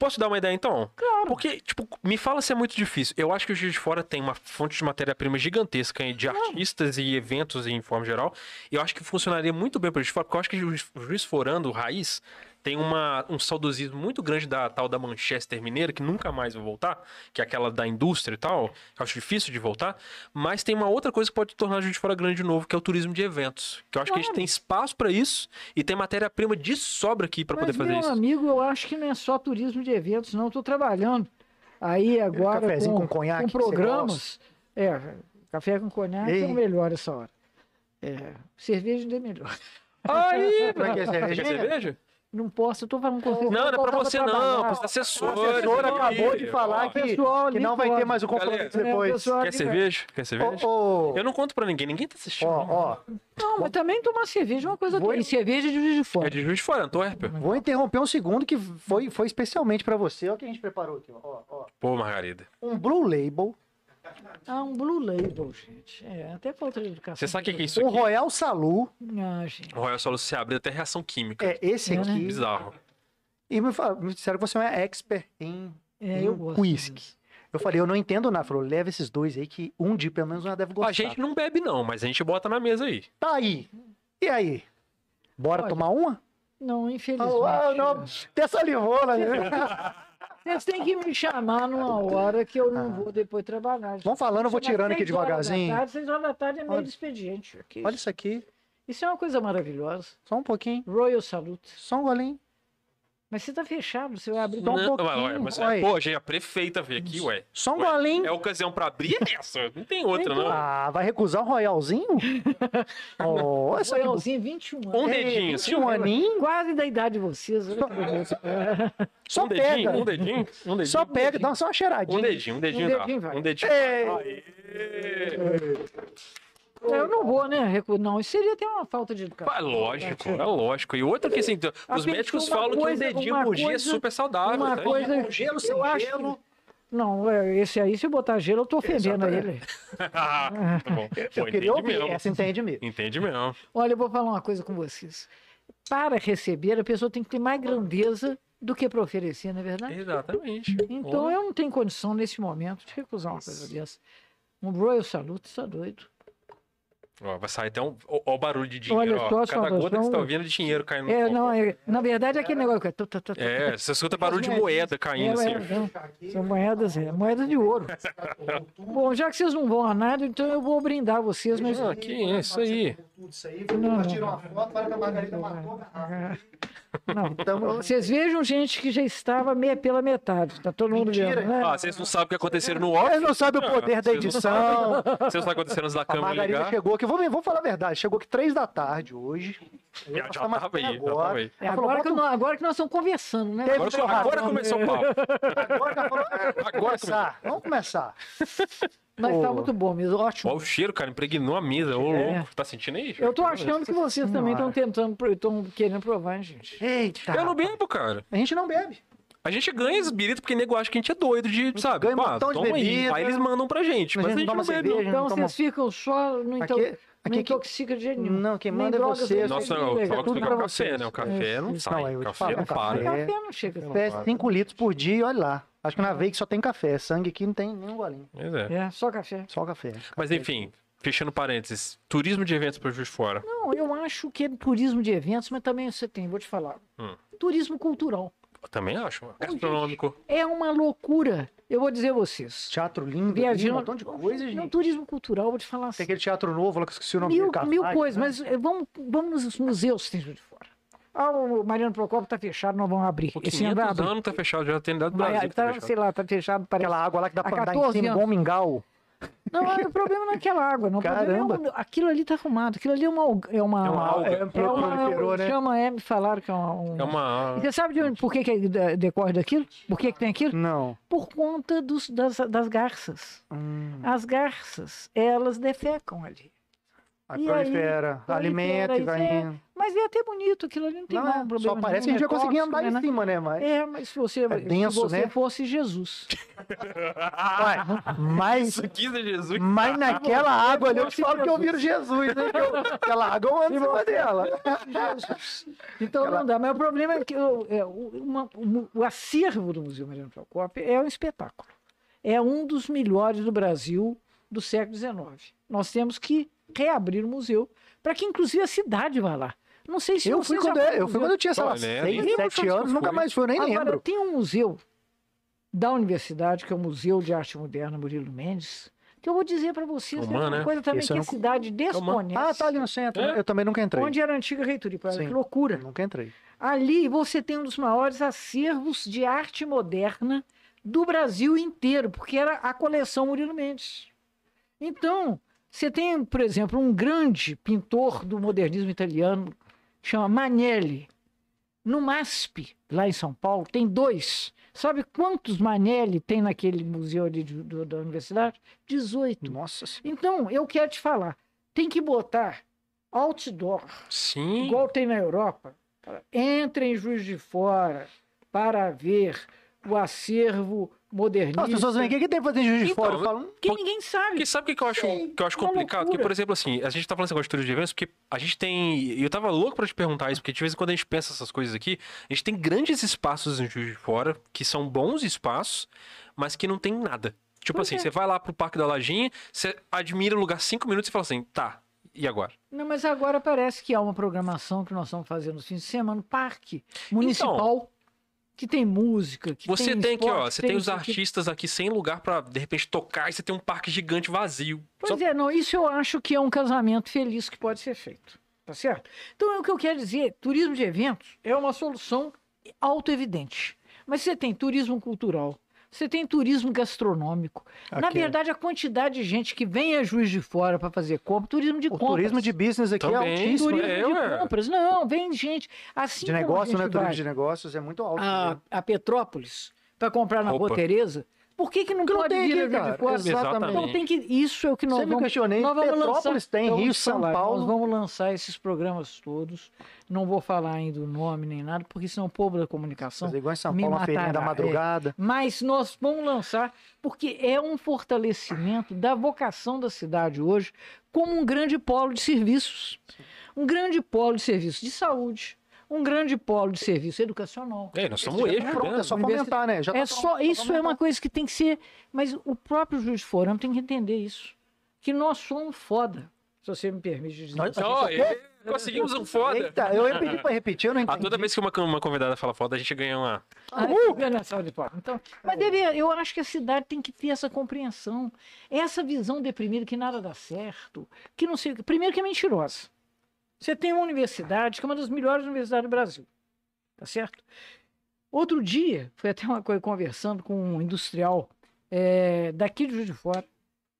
Posso dar uma ideia então? Claro. Porque, tipo, me fala se é muito difícil. Eu acho que o Juiz de Fora tem uma fonte de matéria-prima gigantesca de artistas e eventos em forma geral. E eu acho que funcionaria muito bem para o Juiz de Fora, porque eu acho que o Juiz, o Juiz Forando, o Raiz, tem uma, um saudosismo muito grande da tal da Manchester Mineira, que nunca mais vai voltar, que é aquela da indústria e tal. que Eu acho difícil de voltar. Mas tem uma outra coisa que pode tornar Juiz de Fora grande de novo, que é o turismo de eventos. Que eu acho que a gente Claro. tem espaço para isso e tem matéria-prima de sobra aqui para poder fazer meu isso. amigo, eu acho que não é só turismo de eventos, não. Estou trabalhando aí agora cafezinho com, com conhaque com programas. É, café com conhaque é Ei. o melhor essa hora. É, cerveja ainda é melhor. Aí, Como é que é cerveja? cerveja? Não posso, eu tô falando com você. Não, não é pra você não, trabalhar. para os assessores. A assessora acabou de falar ó, que, pessoal que ali não vai ter mais o compromisso Galera, É, depois. Quer ali- cerveja? Quer cerveja? Ô, ô, Eu não conto pra ninguém, ninguém tá assistindo. ó, ó, Não, mas também tomar cerveja é uma coisa Vou-. E cerveja de juiz de fora. É de Juiz de Fora, Antuérpia. vou interromper um segundo que foi, foi especialmente pra você. Olha o que a gente preparou aqui. Ó, ó. Pô, Margarida. Um Blue Label, Ah, um Blue Label, gente. É, até falta de educação. Você sabe o que que é isso aqui? Royal Salu. Ah, gente. O Royal Soluço se abriu até reação química. É esse É, né? aqui. Bizarro. E me, fa- me disseram que você é expert em, É, em eu gosto. whisky. disso. Eu falei, eu não entendo nada. Falou, leva esses dois aí que um dia pelo menos uma deve gostar. A gente não bebe não, mas a gente bota na mesa aí. Tá aí. E aí? Bora Olha, tomar uma? Não, infelizmente. Ah, não, até salivou, né? Vocês têm que me chamar numa hora que eu não vou depois trabalhar. Vamos falando, eu vou tirando aqui devagarzinho. tarde, Seis horas da tarde é meio Olha. expediente. aqui. Olha isso aqui. Isso é uma coisa maravilhosa. Só um pouquinho. Royal Salute. Só um golinho. Mas você tá fechado, você vai abrir. Só um Não, pouquinho, ué, mas, ué. pô, gente, a prefeita veio aqui, ué. Só um Ué, golinho. É ocasião pra abrir é essa. Não tem outra, não. Ah, vai recusar um royalzinho? oh, essa. Royalzinho, 21 anos. Um dedinho, assim, um aninho. Quase da idade de vocês. beleza. Só um dedinho, pega. um dedinho, um dedinho. Só pega, dá só uma cheiradinha. Um dedinho, um dedinho Um dá. dedinho vai. Um dedinho. Ei. Aê. Eu não vou, né? recu- Não, isso seria até uma falta de educação. É lógico, é lógico. E outra que assim, os médicos falam coisa- que um dedinho por dia é super saudável. uma tá? coisa- Com gelo, sem eu acho gelo. Não, é, esse aí, se eu botar gelo, eu tô ofendendo Exatamente. ele. tá bom. Eu Pô, queria entende ouvir. mesmo. Essa entende mesmo. Entende mesmo. Olha, eu vou falar uma coisa com vocês. Para receber, a pessoa tem que ter mais grandeza do que para oferecer, não é verdade? Exatamente. Então Ó, eu não tenho condição nesse momento de recusar uma coisa dessa. Um Royal Salute, está doido. Ó, vai sair até um. Ó, ó o barulho de dinheiro. Olha ó. Cada Saulo, gota que você tá ouvindo é de dinheiro caindo no É, não, é, na verdade é aquele negócio que é. É, você escuta barulho de moeda caindo É, assim. é. São moedas, é, moedas de ouro. Bom, já que vocês não vão a nada, então eu vou brindar vocês, mas. Ah, que isso aí. Isso aí. Tira uma foto, para que a Margarida matou. Não, Tamo- vocês vejam gente que já estava me- pela metade. Tá todo mundo Mentira. vendo, né? Ah, vocês não sabem o que aconteceu no off? Eles não sabem o poder da Vocês não edição. Vocês não sabem acontecendo antes da A câmera Margarida ligar? chegou aqui, vou, vou falar a verdade, chegou aqui três da tarde hoje. Já, tava aí, já tava aí. É, Ela falou, agora, que "Bota nós, agora que nós estamos conversando, né? Agora, churrasco, agora começou o papo. Agora que falou, Agora vamos começar. Vamos começar. Mas tá muito bom mesmo, ótimo. Olha o cheiro, cara, impregnou a mesa. Ô, É. louco. Tá sentindo aí? Eu tô achando que vocês também estão tentando, estão querendo provar, hein, gente. Eita. Eu não bebo, cara. A gente não bebe. A gente ganha as biritas porque nego acha que a gente é doido de, sabe? ganha um Pá, montão de toma aí. bebida. Aí eles mandam pra gente, A mas a gente gente não não toma bebe. não. cerveja. Então não toma- vocês ficam só no então, aqui, não aqui, intoxica de jeito nenhum. Não, quem manda é você. Nossa, bebida, não, é tudo que pra o café, vocês. né? O café não sai. Não, O café falo, não o para. café- Café não chega. não. Café 5 litros por dia, e olha lá. Acho que na Veig só tem café. Sangue aqui não tem nenhum golinho. Pois é. É, só café. Só café. Mas enfim, fechando parênteses, turismo de eventos para Juiz de Fora. Não, eu acho que é turismo de eventos, mas também você tem, vou te falar. Hum. Turismo cultural. Eu também acho. Gastronômico. É uma loucura. Eu vou dizer a vocês. Teatro lindo, Viajando. um montão de coisa, Não, gente. turismo cultural, vou te falar assim. Tem aquele teatro novo lá que eu esqueci o nome Mil, mil coisas, né? mas eh, vamos, vamos nos museus que tem de fora. Ah, o Mariano Procópio tá fechado, não vão abrir. Por Esse ano vai 500 abrir. anos tá fechado, já tem dado do Brasil. tá, tá sei lá, tá fechado, parece. Aquela água lá que dá pra andar em 14 cima, anos. igual mingau. Não, o problema não é aquela água, não. O problema Caramba. é aquilo ali tá arrumado. Aquilo ali é uma. É uma, É uma alga. É, é uma, proliferou, né? chama, é, me falaram que é uma. um- É uma. E Você sabe de onde, por que, que de- decorre daquilo? Por que, que tem aquilo? Não. Por conta dos, das, das garças. Hum, As garças, elas defecam ali. Aí E prolifera, aí, alimenta e vai é- indo. Mas é até bonito, aquilo ali não tem Não, é, problema só nenhum, parece que a gente é vai conseguir tóxico, andar né, em cima, né? Mas... É, mas se você, denso, se você né? fosse Jesus. Ué, mas, Isso aqui é Jesus. mas naquela água ali eu te falo que eu viro Jesus, né? Eu- aquela água eu ando em cima dela. Então Aquela- não dá. Mas o problema é que o, é, uma- mu- o acervo do Museu Mariano Procópio é um espetáculo. É um dos melhores do Brasil do século XIX. Nós temos que reabrir o museu para que, inclusive, a cidade vá lá. Não sei se Eu você fui, quando, eu, eu fui quando eu tinha, sei lá, Olha, né? seis, Nem sete lembro anos, se nunca mais fui, eu nem Agora, lembro. tem um museu da universidade, que é o Museu de Arte Moderna Murilo Mendes, que eu vou dizer para vocês, é uma né? coisa também Esse que a não- cidade desconhece. Ah, tá ali no centro. né? É? Eu também nunca entrei. Onde era a antiga reitoria. Que loucura. Nunca entrei. Ali você tem um dos maiores acervos de arte moderna do Brasil inteiro, porque era a coleção Murilo Mendes. Então, você tem, por exemplo, um grande pintor do modernismo italiano, chama Manelli. No MASP, lá em São Paulo, tem dois. Sabe quantos Manelli tem naquele museu ali de- do- da universidade? 18. Nossa senhora. Então, eu quero te falar, tem que botar outdoor Sim. igual tem na Europa. Entre em Juiz de Fora para ver o acervo modernista. As pessoas vêm aqui, o que tem pra fazer em Juiz de Então, Fora? Eu falo, que ninguém sabe. Porque sabe o que que eu acho, Sim, que eu acho complicado? Loucura. por exemplo, assim, a gente tá falando esse negócio de eventos, porque a gente tem. E eu tava louco pra te perguntar isso, porque de vez em quando a gente pensa essas coisas aqui, a gente tem grandes espaços em Juiz de Fora, que são bons espaços, mas que não tem nada. Tipo Pois assim, é. você vai lá pro Parque da Lajinha, você admira o lugar cinco minutos e fala assim, tá, e agora? Não, mas agora parece que há uma programação que nós estamos fazendo nos fins de semana no parque municipal, que tem música, que Você tem tem aqui, ó, você tem os isso aqui. artistas aqui sem lugar pra, de repente, tocar, e você tem um parque gigante vazio. Só- Pois é, não, isso eu acho que é um casamento feliz que pode ser feito. Tá certo? Então, é o que eu quero dizer: turismo de eventos é uma solução auto-evidente. Mas você tem turismo cultural, você tem turismo gastronômico. Na Aqui é. verdade, a quantidade de gente que vem a Juiz de Fora para fazer compra, turismo de o compras. turismo de business aqui é Também. altíssimo. turismo né? É, de ué. compras. Não, vem gente. Assim De negócio, né? Turismo de negócios é muito alto. a, né? a Petrópolis para comprar na Roupa. Rua Tereza, por que, que não Porque não pode tem vir aqui, cara. Fora? Exatamente. Então tem que. Isso é o que nós Sempre vamos questionei. nós vamos Petrópolis lançar- tem, vou Rio, São falar, Paulo. Nós vamos lançar esses programas todos. Não vou falar ainda o nome nem nada, porque senão o povo da comunicação. Fazer igual em São Paulo, uma feirinha da matará, é. madrugada. Mas nós vamos lançar, porque é um fortalecimento da vocação da cidade hoje como um grande polo de serviços. Um grande polo de serviços de saúde, um grande polo de serviço educacional. É, nós somos tá eixo, pronto, né? é só fomentar, né? Já É tá só, pronto, isso é uma coisa que tem que ser. Mas o próprio juiz de fora tem que entender isso. Que nós somos foda. Se você me permite dizer. Nós- e- conseguimos um foda. Eita, eu ia pedir pra repetir, eu não A entendi. toda vez que uma, uma convidada fala foda, a gente ganha uma. Ah, uh! de palmas. Então, mas deve, eu acho que a cidade tem que ter essa compreensão, essa visão deprimida que nada dá certo, que não sei. Primeiro que é mentirosa. Você tem uma universidade que é uma das melhores universidades do Brasil, tá certo? Outro dia, foi até uma coisa conversando com um industrial eh, daqui de Juiz de Fora,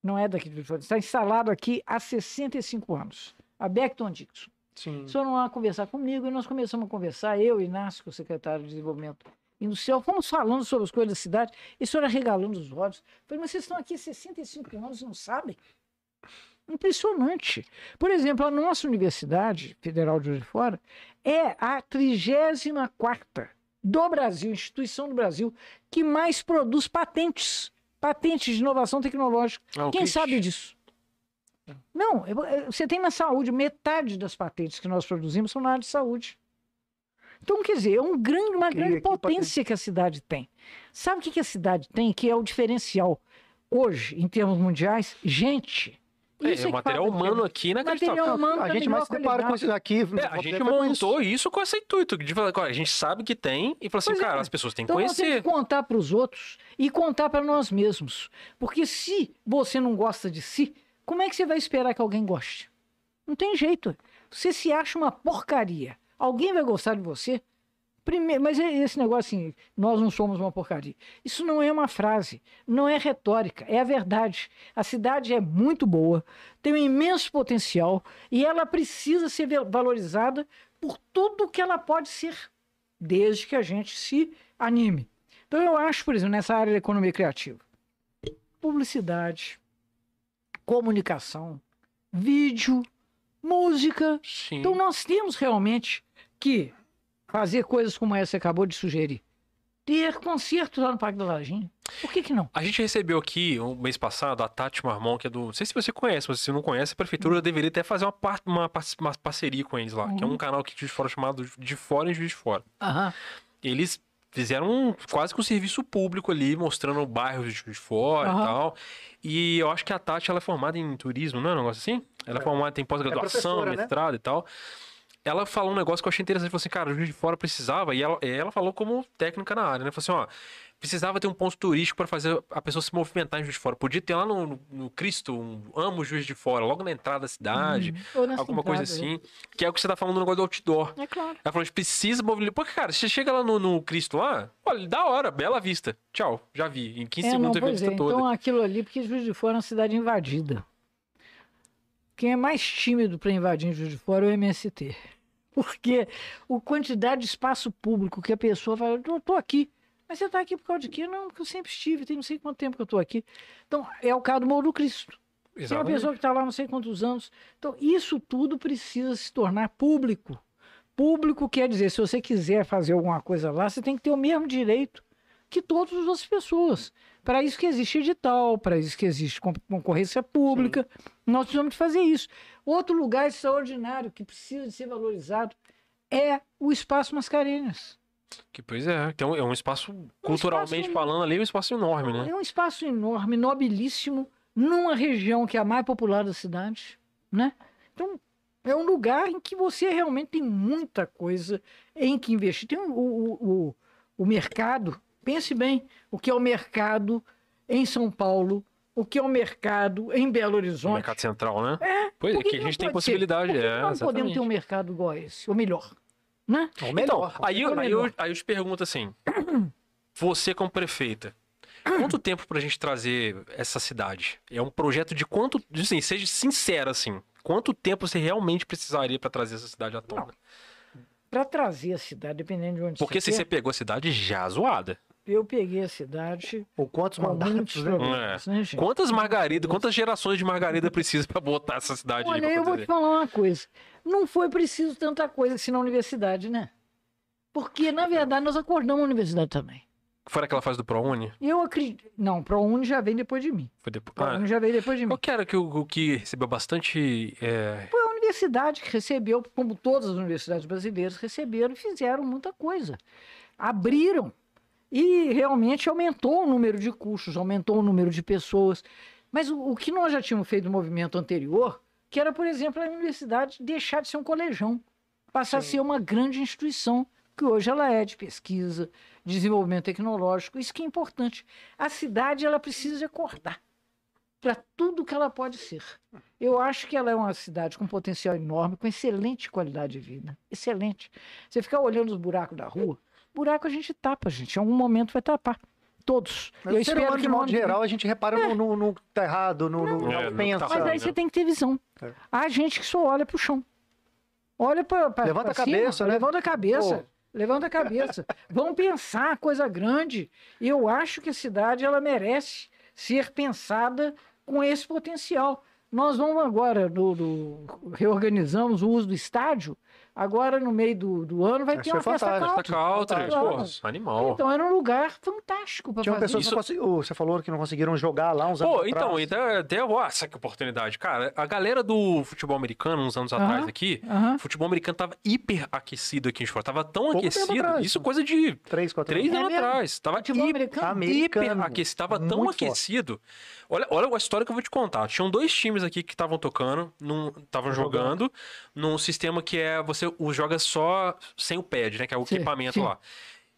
não é daqui de Juiz de Fora, está instalado aqui há 65 anos, a Beckton Dixon. Sim. O senhor não vai conversar comigo, e nós começamos a conversar, eu e Inácio, é o secretário de Desenvolvimento Industrial, fomos falando sobre as coisas da cidade, e o senhor arregalando os olhos. Eu Falei, mas vocês estão aqui há 65 anos e não sabem? Impressionante. Por exemplo, a nossa Universidade Federal de Juiz de Fora é a 34ª do Brasil, instituição do Brasil, que mais produz patentes. Patentes de inovação tecnológica. Ah, Quem sabe disso? Não, eu- você tem na saúde, metade das patentes que nós produzimos são na área de saúde. Então, quer dizer, é um grande, uma grande potência que a cidade tem. Sabe o que a cidade tem que é o diferencial hoje, em termos mundiais? Gente. É, Isso o que material humano diferença. aqui é inacreditável. Material humano A da gente mais se depara com isso aqui. É, a gente montou isso com esse intuito de falar, a gente sabe que tem e falou assim, Pois é. cara, as pessoas têm que Então nós temos conhecer. que contar para os outros e contar para nós mesmos. Porque se você não gosta de si, como é que você vai esperar que alguém goste? Não tem jeito. Você se acha uma porcaria, Alguém vai gostar de você? Primeiro, mas é esse negócio assim, nós não somos uma porcaria. Isso não é uma frase, não é retórica, é a verdade. A cidade é muito boa, tem um imenso potencial e ela precisa ser valorizada por tudo que ela pode ser, desde que a gente se anime. Então eu acho, por exemplo, nessa área da economia criativa, publicidade, comunicação, vídeo, música. Sim. Então nós temos realmente que fazer coisas como essa que você acabou de sugerir. Ter concertos lá no Parque da Lajinha. Por que, que não? A gente recebeu aqui, um mês passado, a Tati Marmon, que é do. Não sei se você conhece, mas se você não conhece, a prefeitura deveria até fazer uma, par... uma, par- uma parceria com eles lá, que é um canal aqui de fora chamado De Fora em Juiz de Fora. Aham. Eles fizeram um- quase que um serviço público ali, mostrando bairros de Juiz de Fora e Aham. tal. E eu acho que a Tati ela é formada em turismo, não é um negócio assim? Ela é, formada, tem pós-graduação, professora, né? mestrado e tal. Ela falou um negócio que eu achei interessante. Falou assim, cara, o Juiz de Fora precisava, e ela, ela falou como técnica na área, né? Falou assim, ó, precisava ter um ponto turístico para fazer a pessoa se movimentar em Juiz de Fora. Podia ter lá no, no, no Cristo, um Amo Juiz de Fora, logo na entrada da cidade, nessa alguma coisa entrada, assim. Que é o que você tá falando no negócio do outdoor. É claro. Ela falou, a gente precisa movimentar. Porque, cara, você chega lá no, no Cristo lá, olha, da hora, bela vista. Tchau, já vi. Em 15 É, não, segundos eu vi a vista é. toda. Então aquilo ali, porque Juiz de Fora é uma cidade invadida. Quem é mais tímido para invadir Juiz de Fora é o MST. Porque a quantidade de espaço público que a pessoa fala, eu tô aqui. Mas você tá aqui por causa de quê? Não, porque eu sempre estive, tem não sei quanto tempo que eu tô aqui. Então, é o caso do Morro do Cristo. Tem uma Exatamente. pessoa que está lá não sei quantos anos. Então, isso tudo precisa se tornar público. Público quer dizer, se você quiser fazer alguma coisa lá, você tem que ter o mesmo direito que todas as outras pessoas. Para isso que existe edital, para isso que existe con- concorrência pública. Nós precisamos fazer isso. Outro lugar extraordinário que precisa de ser valorizado é o Espaço Mascarenhas. Que, pois é, um- é um espaço, culturalmente espaço- falando ali, é um espaço enorme, né? É um espaço enorme, nobilíssimo, numa região que é a mais popular da cidade, né? Então, é um lugar em que você realmente tem muita coisa em que investir. Tem o, o, o, o mercado, pense bem, o que é o mercado em São Paulo, o que é o mercado em Belo Horizonte. mercado central, né? É, Pois é, que que a gente tem possibilidade, Por que é, nós não podemos ter um exatamente. mercado igual a esse, ou melhor, né? É o Então, melhor. aí, eu, Ou aí, eu, melhor. aí eu te pergunto assim, você como prefeita, quanto tempo pra gente trazer essa cidade? É um projeto de quanto, assim, seja sincero assim, quanto tempo você realmente precisaria pra trazer essa cidade à tona? Para trazer a cidade, dependendo de onde Porque você se você quer, pegou a cidade já zoada. Eu peguei a cidade Ou quantos mandatos, né? né? Quantas margaridas, quantas gerações de margarida precisa pra botar essa cidade aí Olha, eu vou te falar uma coisa. Não foi preciso tanta coisa assim na universidade, né? Porque, na verdade, nós acordamos a universidade também. Foi aquela fase do ProUni? Eu acredito. Não, ProUni já vem depois de mim. Foi depois. ProUni Ah, já veio depois de mim. qual que era que o, o que recebeu bastante. é, Foi a universidade que recebeu, como todas as universidades brasileiras receberam e fizeram muita coisa. Abriram. E realmente aumentou o número de cursos, aumentou o número de pessoas. Mas o, o que nós já tínhamos feito no movimento anterior, que era, por exemplo, a universidade deixar de ser um colegião, passar a Sim. ser uma grande instituição, que hoje ela é de pesquisa, desenvolvimento tecnológico, isso que é importante. A cidade ela precisa acordar para tudo que ela pode ser. Eu acho que ela é uma cidade com potencial enorme, com excelente qualidade de vida. Excelente. Você ficar olhando os buracos da rua, buraco a gente tapa, gente. Em algum momento vai tapar. Todos. Mas Eu ser espero humano, que de modo geral, a gente repara no, no, no que tá errado, no, Não. É, no ofensa. que tá Mas aí você tem que ter visão. É. Há gente que só olha pro chão. Olha para Levanta a cabeça, né? Levanta a cabeça. Levanta a cabeça. Vamos pensar coisa grande. Eu acho que a cidade ela merece ser pensada com esse potencial. Nós vamos agora, reorganizamos o uso do estádio. Agora, no meio do, do ano, vai ter é uma festa fantástico. Festa country. Pô, animal. Então era um lugar fantástico para Tinha fazer. pessoas que Isso- não consegui- você falou que não conseguiram jogar lá uns anos Pô, atrás. então, então até nossa, que oportunidade. Cara, a galera do futebol americano, uns anos atrás Aham. aqui, Aham. o futebol americano tava hiper aquecido aqui em fora. Tava tão Pouco aquecido, atrás. isso coisa de Três, quatro três anos. É anos mesmo? atrás. Tava Futebol hiper, americano? Hiper aquecido. Tava tão Muito forte. aquecido. Olha, olha a história que eu vou te contar. Tinham dois times aqui que estavam tocando, estavam Jogando. jogando, num sistema que é você o joga só sem o pad, né? Que é o Sim, equipamento sim. lá.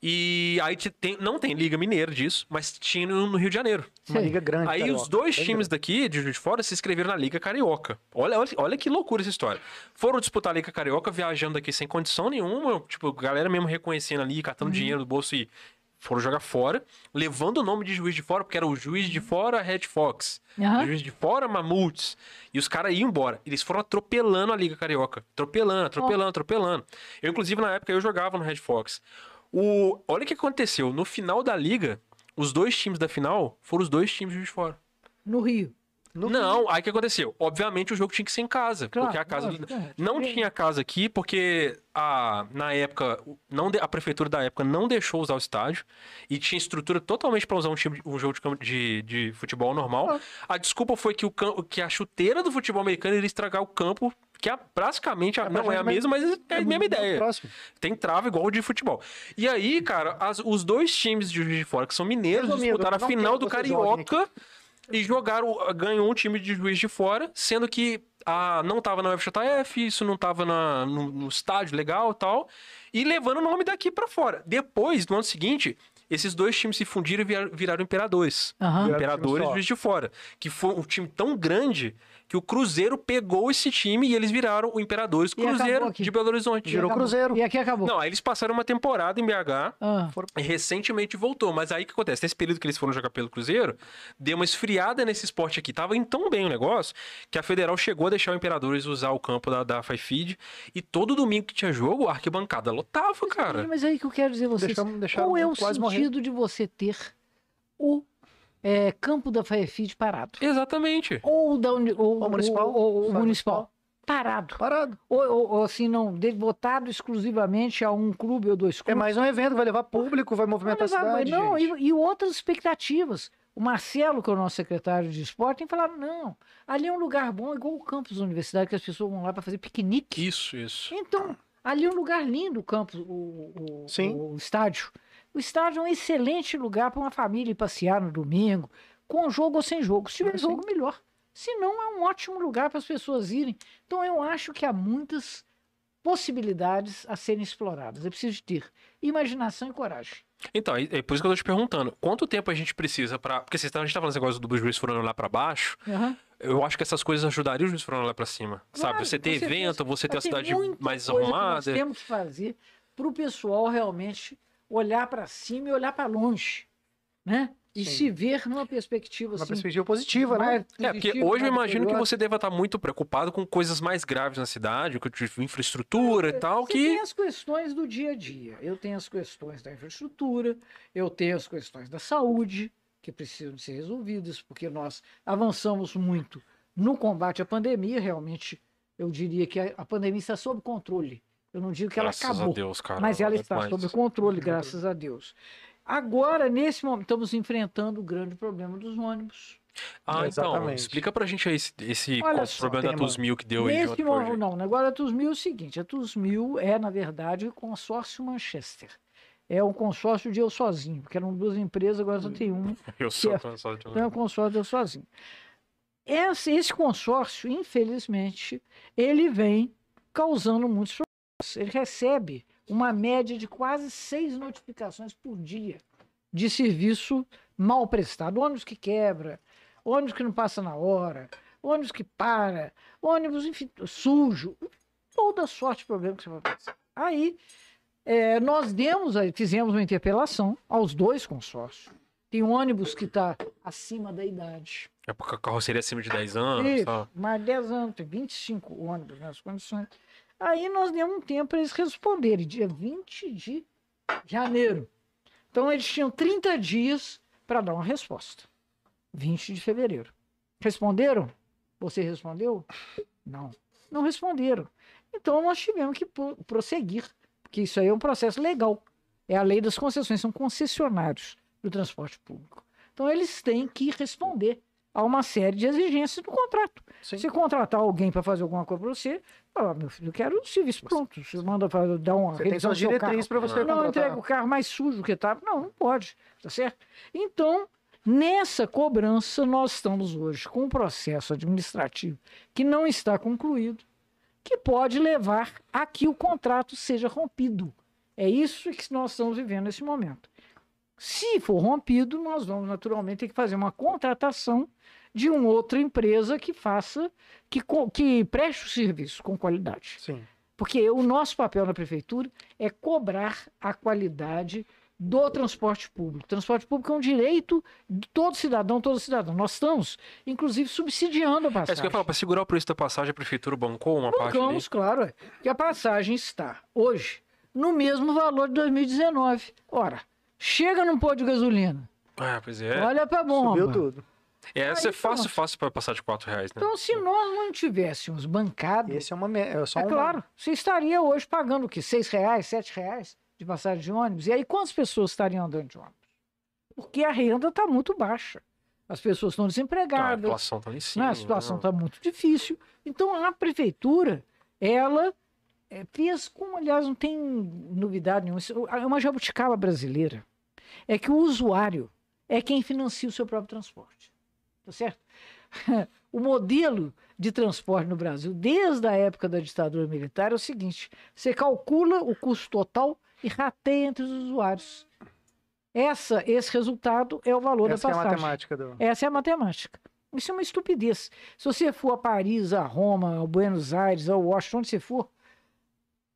E aí te- tem- não tem Liga Mineira disso, mas tinha no, Rio de Janeiro. Uma Sei. liga grande. Aí carioca, os dois times grande. daqui, de Fora, se inscreveram na Liga Carioca. Olha, olha, olha que loucura essa história. Foram disputar a Liga Carioca viajando daqui sem condição nenhuma, tipo, galera mesmo reconhecendo ali, catando dinheiro do bolso e foram jogar fora, levando o nome de Juiz de Fora, porque era o Juiz de Fora Red Fox. Aham. Juiz de Fora Mamutes. E os caras iam embora. Eles foram atropelando a Liga Carioca. Atropelando, atropelando, atropelando. Eu, inclusive, na época, eu jogava no Red Fox. O... Olha o que aconteceu. No final da liga, os dois times da final foram os dois times de Juiz de Fora. No Rio. No- Não, aí o que aconteceu? Obviamente o jogo tinha que ser em casa. Claro, porque a casa. é. Não tinha casa aqui, porque a, na época, não a prefeitura da época não deixou usar o estádio e tinha estrutura totalmente para usar um, time, um jogo de, de, de futebol normal. A desculpa foi que, o, que a chuteira do futebol americano iria estragar o campo, que é praticamente a- não é a mas- mesma, mas é a mesma ideia. Tem trava igual de futebol. E aí, cara, as- os dois times de Juiz de Fora, que são mineiros, Resumindo, disputaram a final do Carioca e jogaram, ganhou um time de Juiz de Fora, sendo que a, não tava na UFJF, isso não tava na- no, no estádio legal e tal, e levando o nome daqui pra fora. Depois, no ano seguinte, esses dois times se fundiram e vira- viraram imperadores. Viraram Imperadores e. Juiz de Fora. Que foi um time tão grande que o Cruzeiro pegou esse time e eles viraram o Imperadores Cruzeiro de Belo Horizonte. Virou Acabou. Cruzeiro. E aqui acabou. Não, aí eles passaram uma temporada em BH Ah, e recentemente voltou. Mas aí o que acontece? Nesse período que eles foram jogar pelo Cruzeiro, deu uma esfriada nesse esporte aqui. Tava indo tão bem o negócio que a Federal chegou a deixar o Imperadores usar o campo da, da. E todo domingo que tinha jogo, a arquibancada lotava, cara. Mas aí que eu quero dizer a vocês, Deixamos- deixaram qual é o quase morrer. sentido de você ter o é, campo da Faefid parado? Exatamente. Ou da uni- ou, Ou municipal. ou- ou- ou Só municipal. Parado. Parado. Ou, ou- ou assim, não, devotado exclusivamente a um clube ou dois É clubes. mais um evento, vai levar público, vai movimentar a Não, cidade. não, e, e outras expectativas. O Marcelo, que é o nosso secretário de esporte, tem falado, não, ali é um lugar bom, igual o campus da universidade, que as pessoas vão lá para fazer piquenique. Isso, isso. Então, ali é um lugar lindo o campus, o, o, Sim. o estádio. O estádio é um excelente lugar para uma família ir passear no domingo, com jogo ou sem jogo. Se tiver jogo, melhor. Se não, é um ótimo lugar para as pessoas irem. Então, eu acho que há muitas possibilidades a serem exploradas. É preciso ter imaginação e coragem. Então, é por isso que eu tô te perguntando. Quanto tempo a gente precisa pra. Porque vocês- a gente tá falando esse negócio do juiz foram lá pra baixo. Aham. Eu acho que essas coisas ajudariam o juiz foram lá pra cima. Claro, sabe? Você ter evento, você ter a cidade mais coisa que Nós arrumada. temos que fazer para o pessoal realmente olhar para cima e olhar para longe, né? E Sim. se ver numa perspectiva Uma assim. perspectiva positiva, né? mais É, porque positiva, hoje eu imagino que você deva estar muito preocupado com coisas mais graves na cidade, com tipo, infraestrutura e tal, Você que. tem as questões do dia a dia. Eu tenho as questões da infraestrutura, eu tenho as questões da saúde, que precisam de ser resolvidas, porque nós avançamos muito no combate à pandemia. Realmente, eu diria que a, a pandemia está sob controle. Eu não digo que ela Graças acabou. a Deus, cara. Mas ela é está demais. sob controle, graças a Deus. Agora, nesse momento, estamos enfrentando o grande problema dos ônibus. Ah, então, Exatamente. explica pra gente aí esse, esse só, problema da tema. TUS1000 que deu aí. Nesse hoje. momento, não, agora a TUS 1000 é o seguinte: a TUS 1000 é, na verdade, o consórcio Manchester. É um consórcio de eu sozinho, porque eram duas empresas, agora só tem uma. Eu sou Certo. cansado de Então é o consórcio de eu sozinho. Esse, esse consórcio, infelizmente, ele vem causando muitos problemas. Ele recebe uma média de quase seis notificações por dia de serviço mal prestado. Ônibus que quebra, ônibus que não passa na hora, ônibus que para, ônibus, enfim, sujo, toda sorte de problema que você vai pensar. Aí, é, nós demos, fizemos uma interpelação aos dois consórcios. Tem um ônibus que está acima da idade. É porque a carroceria acima de 10 anos. Isso, Tá? mais de 10 anos, tem 25 ônibus nas condições. Aí nós demos um tempo para eles responderem, dia 20 de janeiro. Então eles tinham 30 dias para dar uma resposta. 20 de fevereiro. Responderam? Você respondeu? Não. Não responderam. Então nós tivemos que pro- prosseguir, porque isso aí é um processo legal. É a lei das concessões, são concessionários do transporte público. Então eles têm que responder a uma série de exigências do contrato. Sim. Se contratar alguém para fazer alguma coisa para você, fala, meu filho, eu quero o serviço pronto. Você manda para dar uma Você tem suas diretrizes para você Não, entrega o carro mais sujo que tá. Não, não pode, tá certo? Então, nessa cobrança, nós estamos hoje com um processo administrativo que não está concluído, que pode levar a que o contrato seja rompido. É isso que nós estamos vivendo nesse momento. Se for rompido, nós vamos naturalmente ter que fazer uma contratação de uma outra empresa que faça, que, que preste o serviço com qualidade. Sim. Porque o nosso papel na prefeitura é cobrar a qualidade do transporte público. Transporte público é um direito de todo cidadão, todo cidadão. Nós estamos, inclusive, subsidiando a É isso passagem. que eu ia falar, pra segurar o preço da passagem, a prefeitura bancou uma parte ali. Bancamos, claro, é, que a passagem está hoje no mesmo valor de 2019. Ora, chega num pôr de gasolina, Ah, pois é. olha pra bomba. Subiu tudo. É, essa é Aí fácil, pronto. fácil pra passar de 4 reais, né? Então, se nós não tivéssemos bancado, Esse é uma. É só é uma- claro, você estaria hoje pagando o quê? Seis reais, sete reais de passagem de ônibus? E aí quantas pessoas estariam andando de ônibus? Porque a renda está muito baixa. As pessoas estão Ah, a desempregadas, inflação tá lá em cima. né? a situação né? está muito difícil. Então a prefeitura, ela eh, fez, como aliás não tem novidade nenhuma, é uma jabuticaba brasileira. É que o usuário é quem financia o seu próprio transporte. Tá certo? O modelo de transporte no Brasil, desde a época da ditadura militar, é o seguinte: você calcula o custo total e rateia entre os usuários. Essa, esse resultado é o valor Essa da que é a passagem. matemática do. Essa é a matemática. Isso é uma estupidez. Se você for a Paris, a Roma, a Buenos Aires, a Washington, onde você for,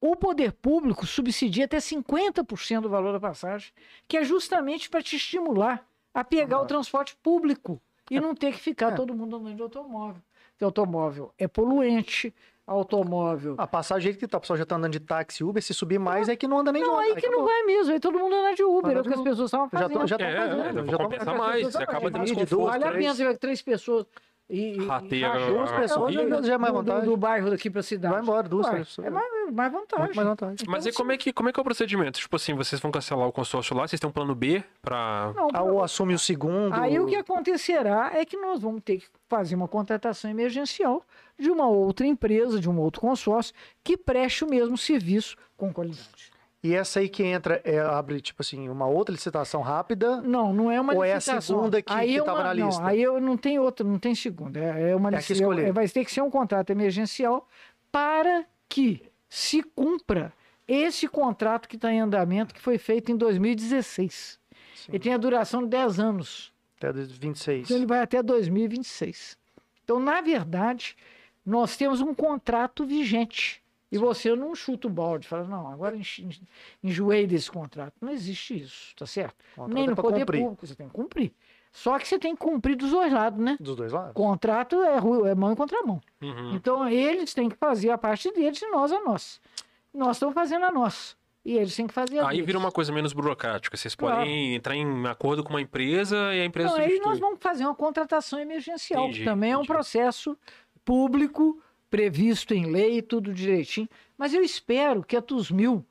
o poder público subsidia até 50% do valor da passagem, que é justamente para te estimular a pegar o transporte público e não ter que ficar É. todo mundo andando de automóvel. Porque automóvel é poluente, automóvel. A passagem, que tá, o pessoal já tá andando de táxi Uber, se subir mais é que não anda nem não, aí ônibus. que não vai mesmo, aí todo mundo anda de Uber, Anda é o que as pessoas estavam Já fazendo. já tô É, fazendo. é, já fazendo. mais, você acaba tendo duas, Vale a pena você ver três pessoas. E, e- Rateia e Duas pessoas corrida. já é mais do, do, bairro daqui pra cidade. Vai embora, duas, Ué, pessoas. É mais, mais vantagem. Mais vantagem. Mas Então, aí como é, que, como é que é o procedimento? Tipo assim, vocês vão cancelar o consórcio lá, vocês têm um plano B pra... Não, Ah, ou assume o segundo. Aí o que acontecerá é que nós vamos ter que fazer uma contratação emergencial de uma outra empresa, de um outro consórcio, que preste o mesmo serviço com qualidade. E essa aí que entra, é, abre, tipo assim, uma outra licitação rápida. Não, não é uma Ou é a licitação. segunda que- que é uma- na lista? Não, aí eu não tem outra, não tem segunda. É, é uma É a que lici- escolher. é- vai ter que ser um contrato emergencial para que se cumpra esse contrato que está em andamento, que foi feito em 2016. Sim, Ele tem a duração de 10 anos. até 26. Então ele vai até 2026. Então, na verdade, nós temos um contrato vigente. E você não chuta o balde, fala, não, agora enjoei desse contrato. Não existe isso, tá certo? Contrato Nem é no poder cumprir. público, você tem que cumprir. Só que você tem que cumprir dos dois lados, né? Dos dois lados. Contrato é, é mão e contramão. Uhum. Então, eles têm que fazer a parte deles e nós a nossa. Nós estamos fazendo a nossa. E eles têm que fazer a Aí deles. vira uma coisa menos burocrática. Vocês Claro. podem entrar em acordo com uma empresa e a empresa Não, aí nós vamos fazer uma contratação emergencial, Entendi, que também é um entendi. processo público, previsto em lei, tudo direitinho. Mas eu espero que a Tusmil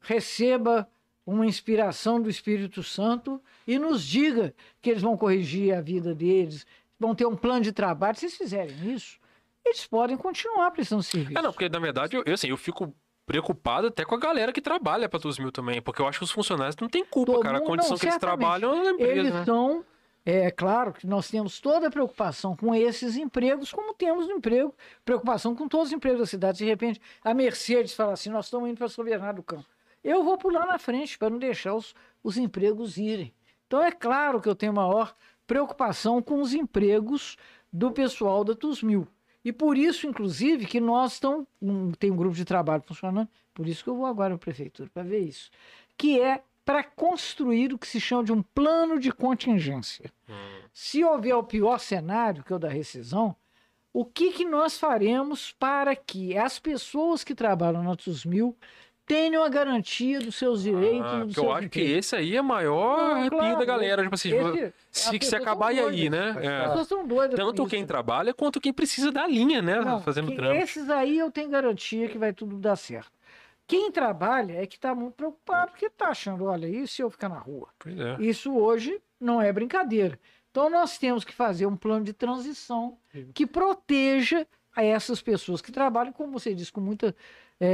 receba uma inspiração do Espírito Santo e nos diga que eles vão corrigir a vida deles, vão ter um plano de trabalho. Se eles fizerem isso, eles podem continuar prestando serviço. É, não, porque na verdade, eu, assim, eu fico preocupado até com a galera que trabalha pra Tus Mil também, porque eu acho que os funcionários não têm culpa, Todo cara. A mundo- condição não, que eles trabalham é empresa, Eles né? são, é claro que nós temos toda a preocupação com esses empregos, como temos no emprego, preocupação com todos os empregos da cidade. De repente, a Mercedes fala assim: nós estamos indo para São Bernardo do Campo. Eu vou pular na frente para não deixar os, os empregos irem. Então, é claro que eu tenho maior preocupação com os empregos do pessoal da Tusmil. E por isso, inclusive, que nós estamos. tem um grupo de trabalho funcionando, por isso que eu vou agora à prefeitura para ver isso. Que é para construir o que se chama de um plano de contingência. Hum. Se houver o pior cenário, que é o da rescisão, o que, que nós faremos para que as pessoas que trabalham na Tusmil tenham a garantia dos seus direitos? Ah, dos porque eu acho que esse aí é a maior Não, arrepio claro, da galera. Tipo assim, Esse- as se, se pessoas acabar e aí, né? As É. pessoas são doidas Tanto quem trabalha quanto quem precisa da linha, né? Não, Fazendo trampo. Esses aí eu tenho garantia que vai tudo dar certo. Quem trabalha é que está muito preocupado, porque está achando, olha, e se eu ficar na rua? É. Isso hoje não é brincadeira. Então nós temos que fazer um plano de transição que proteja a essas pessoas que trabalham, como você disse, com muita é,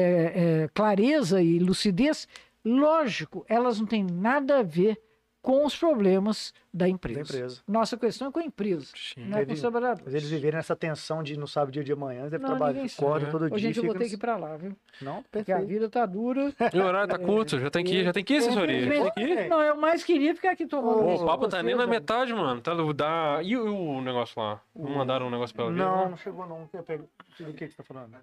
é, clareza e lucidez. Lógico, elas não têm nada a ver com os problemas da empresa. Da empresa. Nossa questão é com a empresa, Sim. não é com os Eles- trabalhadores. Mas eles viverem nessa tensão de não sabe dia de amanhã, deve Não, trabalhar, acorda todo Ô, dia. gente, eu vou ter que ir pra lá, viu? Não, Porque a perfeito. vida tá dura. E o horário tá curto, já tem que ir, já tem que ir, assessoria. Que. Não, eu mais queria ficar aqui tomando. Ô, o papo tá nem na metade, mano. Tá da... E o, o negócio lá? Não mandaram um negócio pra ela ver? Não, não chegou não. Eu pego- Do que que você tá falando?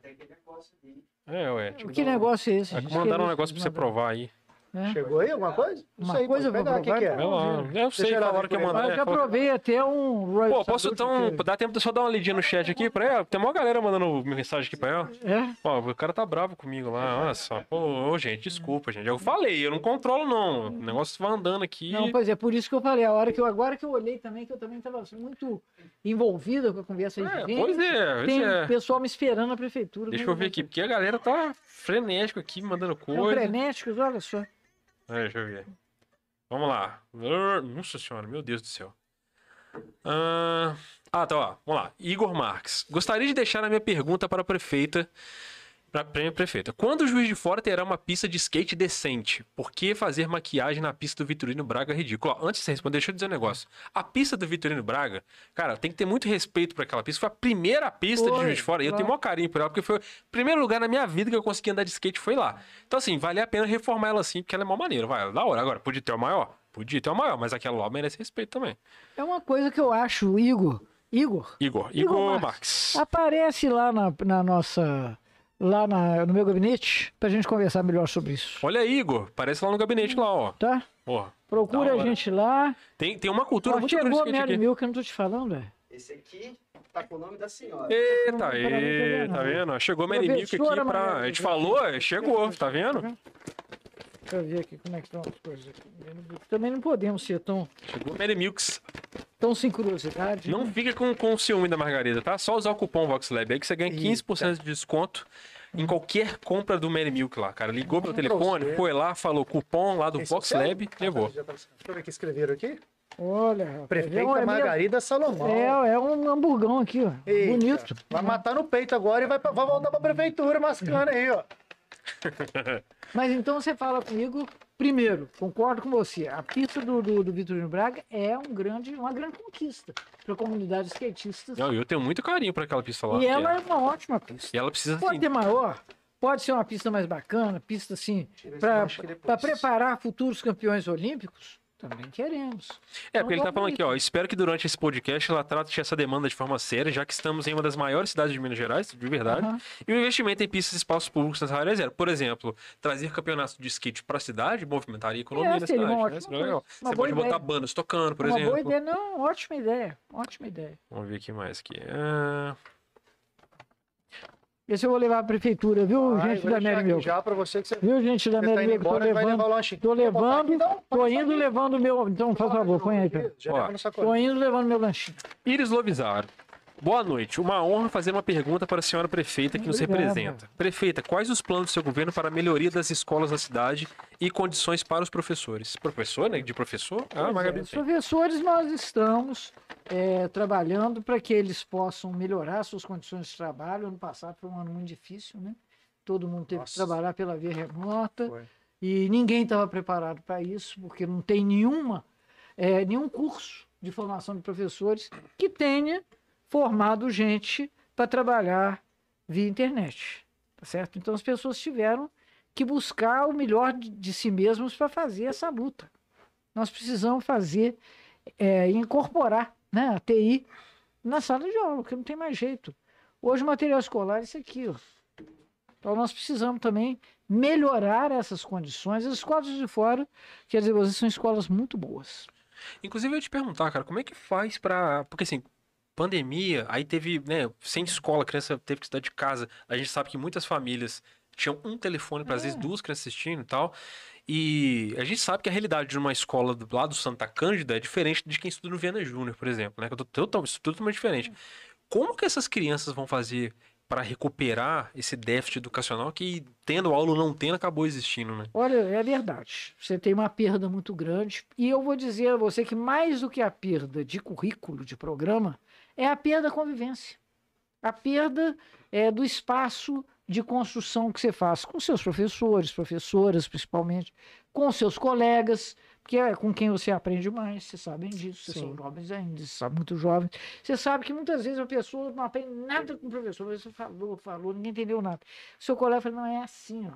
É, ué. Tipo, Que negócio é esse? é mandaram um negócio pra você provar aí. É. Chegou aí alguma coisa? Não Uma sei, coisa eu vou pegar, o que que é? Lá. Eu sei, eu falaram ver que. Mas é, eu já provei até um Royal Pô, posso então. que- Dá tempo de só dar uma lidinha no chat aqui pra ela? Tem uma galera mandando mensagem aqui pra ela. É? Ó, o cara tá bravo comigo lá, olha só. Pô, ô, gente, desculpa, gente. Eu falei, eu não controlo, não. O negócio vai andando aqui. Não, pois é, por isso que eu falei, a hora que eu, agora que eu olhei também, que eu também estava muito envolvida com a conversa aí. É, de pois gente, é, pois Tem é. pessoal me esperando na prefeitura. Deixa eu ver vai aqui, ser? porque a galera tá frenético aqui, mandando coisa. frenéticos, olha só. É, deixa eu ver. Vamos lá. Nossa senhora, meu Deus do céu. Ah, ah, tá, ó. Vamos lá. Igor Marques. Gostaria de deixar a minha pergunta para a prefeita. Para a prêmio prefeita. Quando o juiz de fora terá uma pista de skate decente? Por que fazer maquiagem na pista do Vitorino Braga é ridículo? Ó, antes de você responder, deixa eu dizer um negócio. A pista do Vitorino Braga, cara, tem que ter muito respeito para aquela pista. Foi a primeira pista de Foi, juiz de fora. E eu tenho o maior carinho por ela, porque foi o primeiro lugar na minha vida que eu consegui andar de skate foi lá. Então, assim, vale a pena reformar ela assim, porque ela é mó maneira. Vai, da hora. Agora, podia ter o maior? Podia ter o maior, mas aquela lá merece respeito também. É uma coisa que eu acho, Igor. Igor, Igor, Igor Igor Marques. Marques. aparece lá na, na nossa. Lá na- no meu gabinete pra gente conversar melhor sobre isso. Olha aí, Igor. Parece lá no gabinete lá, ó. Tá? Porra. Procura a gente lá. Tem, tem uma cultura Ó, muito grande chegou de a Mary. Milk, eu não tô te falando, velho. Esse aqui tá com o nome da senhora. Eita, aí, não, não, tá não. vendo? Chegou a Mary Milk aqui pra. A gente falou, chegou, tá vendo? Deixa eu ver aqui como é que estão as coisas aqui. Também não podemos ser tão, Chegou a Mary Milks. tão sem curiosidade. Não né? fica com, com ciúme da Margarida, tá? Só usar o cupom VoxLab aí que você ganha 15% de desconto em qualquer compra do Mary Milk lá, cara. Ligou pelo telefone, você. foi lá, falou cupom lá do VoxLab, é o- levou. Já tá- Deixa eu ver o que escreveram aqui. Olha, é, Prefeita um- é, Margarida Salomão. é, é um hamburgão aqui, ó. Eita, Bonito. Vai matar no peito agora e vai, pra- vai voltar pra prefeitura mascando aí, ó. Mas então você fala comigo, primeiro, concordo com você, a pista do, do, do Vitorino Braga é um grande, uma grande conquista para a comunidade skatista. Não, eu tenho muito carinho pra aquela pista lá. E ela é uma ótima pista. e ela precisa Pode assim, ter maior, pode ser uma pista mais bacana, pista assim, para preparar futuros campeões olímpicos. Também queremos. É, porque ele tá Então, falando aqui, ó. Espero que durante esse podcast ela trate essa demanda de forma séria, já que estamos em uma das maiores cidades de Minas Gerais, de verdade. Aham. E o investimento em pistas e espaços públicos nessa área é zero. Por exemplo, trazer campeonatos de skate pra cidade movimentaria a economia É, seria cidade. uma né? ótima Seria legal. coisa. Uma Você pode botar ideia. bandas tocando, por uma exemplo. boa ideia, não, ótima ideia, ótima ideia. Vamos ver aqui mais aqui. Ah, Esse eu vou levar à prefeitura, viu, Vai, gente da Mary Milk? Já pra você que você, Viu, gente da tá Mary Milk? Tô embora, vai levar levando, tô levando, então? tô indo levando o meu... Então, por favor, põe aí. Tô indo levando meu lanchinho. Iris Lovisaro. Boa noite. Uma honra fazer uma pergunta para a senhora prefeita que nos Obrigado. representa. Prefeita, quais os planos do seu governo para a melhoria das escolas da cidade e condições para os professores? Professor, né? De professor? Ah, é. Os professores, nós estamos é, trabalhando para que eles possam melhorar suas condições de trabalho. Ano passado foi um ano muito difícil, né? Todo mundo teve que Nossa. trabalhar pela via remota Foi. e ninguém estava preparado para isso, porque não tem nenhuma, é, nenhum curso de formação de professores que tenha formado gente para trabalhar via internet, tá certo? Então as pessoas tiveram que buscar o melhor de, de si mesmos para fazer essa luta. Nós precisamos fazer, é, incorporar né, a TI na sala de aula, porque não tem mais jeito. Hoje o material escolar é isso aqui, ó. Então nós precisamos também melhorar essas condições. As escolas de fora, quer dizer, são escolas muito boas. Inclusive, eu te perguntar, cara, como é que faz pra. Porque assim, pandemia, aí teve, né, sem escola, a criança teve que estudar de casa. A gente sabe que muitas famílias tinham um telefone para às vezes É. duas crianças assistindo e tal. E a gente sabe que a realidade de uma escola do lado do Santa Cândida é diferente de quem estuda no Viana Júnior, por exemplo, né? Que eu tô tudo totalmente diferente. Como que essas crianças vão fazer para recuperar esse déficit educacional que, tendo aula ou não tendo, acabou existindo, né? Olha, é verdade. Você tem uma perda muito grande. E eu vou dizer a você que mais do que a perda de currículo, de programa, é a perda da convivência. A perda é, do espaço de construção que você faz com seus professores, professoras, principalmente, com seus colegas, porque é com quem você aprende mais, vocês sabem disso, vocês Sim. são jovens ainda, vocês sabem muito jovens. Você sabe que muitas vezes a pessoa não aprende nada com o professor, o professor falou, falou, ninguém entendeu nada. Seu colega fala, não, é assim, ó.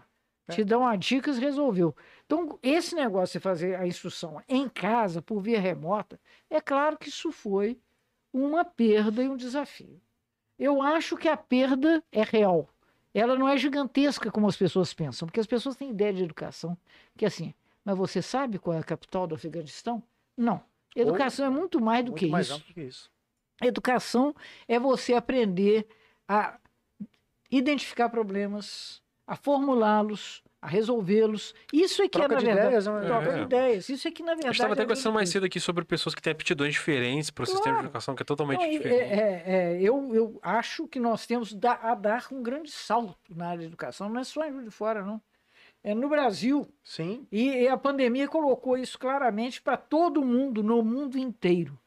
É. Te dá uma dica e resolveu. Então, esse negócio de fazer a instrução em casa, por via remota, é claro que isso foi uma perda e um desafio. Eu acho que a perda é real. Ela não é gigantesca como as pessoas pensam, porque as pessoas têm ideia de educação que é assim, mas você sabe qual é a capital do Afeganistão? Não. Educação é muito mais do Muito que mais isso. que isso. Educação é você aprender a identificar problemas, a formulá-los, a resolvê-los. Isso é que Troca é, na de verdade, ideias, né? troca É. de ideias. Isso é que, na A verdade. gente estava até é conversando mais cedo aqui sobre pessoas que têm aptidões diferentes para o sistema de Claro. educação, que é totalmente diferente. é- é- é, eu, eu acho que nós temos da- a dar um grande salto na área de educação. Não é só de Fora, não. É no Brasil. Sim. E, e a pandemia colocou isso claramente para todo mundo, no mundo inteiro.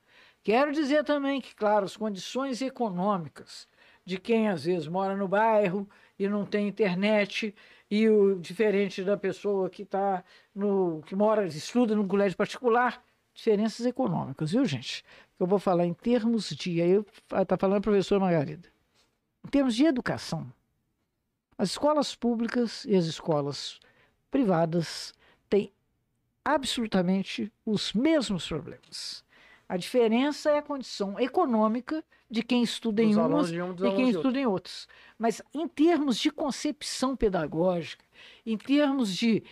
Quero dizer também que, claro, as condições econômicas de quem às vezes mora no bairro e não tem internet, e o diferente da pessoa que tá no que mora, estuda num colégio particular, diferenças econômicas, viu, gente? Eu vou falar em termos de, aí está falando a professora Margarida, em termos de educação, as escolas públicas e as escolas privadas têm absolutamente os mesmos problemas. A diferença é a condição econômica de quem estuda em Dos umas alunos de um, e quem de outro. estuda em outros. Mas em termos de concepção pedagógica, em termos de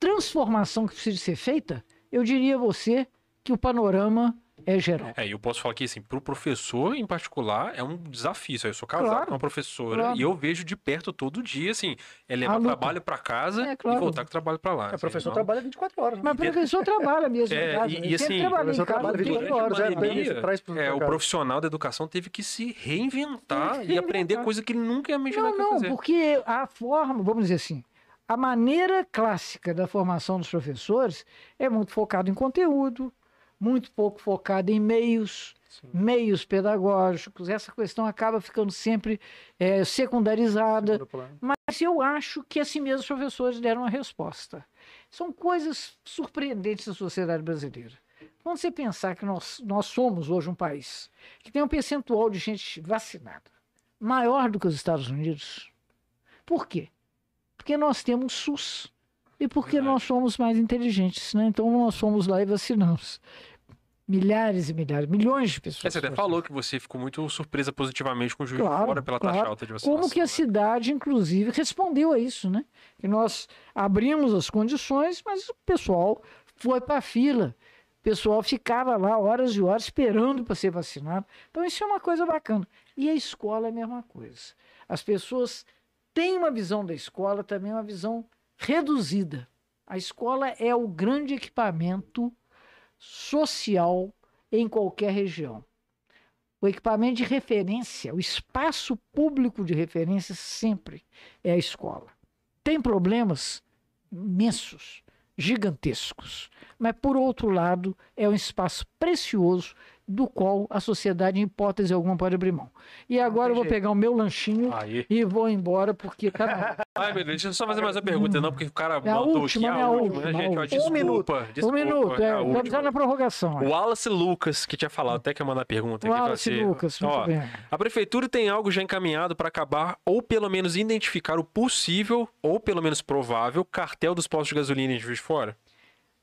transformação que precisa ser feita, eu diria a você que o panorama é geral. É, e eu posso falar que, assim, pro professor em particular, é um desafio. isso aí. Eu sou casado Claro, com uma professora claro. e eu vejo de perto todo dia, assim, é levar trabalho para casa É, claro. e voltar com o trabalho para lá. É, assim, o professor não- trabalha 24 horas. né? Mas o professor trabalha mesmo. É, em casa. e- Eu e sempre assim, professor casa trabalha o tempo 24 todo. horas, é, pandemia, é, pra o casa. profissional da educação teve que se reinventar que e aprender coisa que ele nunca ia imaginar Não, que ia não, fazer. porque a forma, vamos dizer assim, a maneira clássica da formação dos professores é muito focada em conteúdo, muito pouco focada em meios, Sim. meios pedagógicos. Essa questão acaba ficando sempre eh, secundarizada. Mas eu acho que assim mesmo os professores deram a resposta. São coisas surpreendentes da sociedade brasileira. Quando você pensar que nós, nós somos hoje um país que tem um percentual de gente vacinada maior do que os Estados Unidos, por quê? Porque nós temos SUS e porque Verdade. nós somos mais inteligentes, né? Então nós fomos lá e vacinamos milhares e milhares, milhões de pessoas. É, você até falou que você ficou muito surpresa positivamente com o juiz Claro, fora pela taxa claro. alta de vacinação. Como que a né? cidade, inclusive, respondeu a isso, né? Que nós abrimos as condições, mas o pessoal foi para a fila. O pessoal ficava lá horas e horas esperando para ser vacinado. Então, isso é uma coisa bacana. E a escola é a mesma coisa. As pessoas têm uma visão da escola, também uma visão reduzida. A escola é o grande equipamento social em qualquer região o equipamento de referência, o espaço público de referência sempre é a escola. Tem problemas imensos, gigantescos, mas por outro lado é um espaço precioso do qual a sociedade, em hipótese alguma, pode abrir mão. E agora eu vou jeito. pegar o meu lanchinho Aí. e vou embora porque tá hora. Ai, meu Deus, deixa eu só fazer mais uma pergunta, não, porque o cara É a mandou última, aqui né? a A última, última, né, a gente? Ó, última. desculpa, Um minuto. desculpa. um minuto, é é, vamos última. estar na prorrogação. O Wallace Lucas, que tinha falado, até que eu mandar a pergunta aqui pra Wallace você. Lucas, muito Ó, bem. A prefeitura tem algo já encaminhado para acabar, ou pelo menos identificar o possível, ou pelo menos provável, cartel dos postos de gasolina em Juiz de Fora?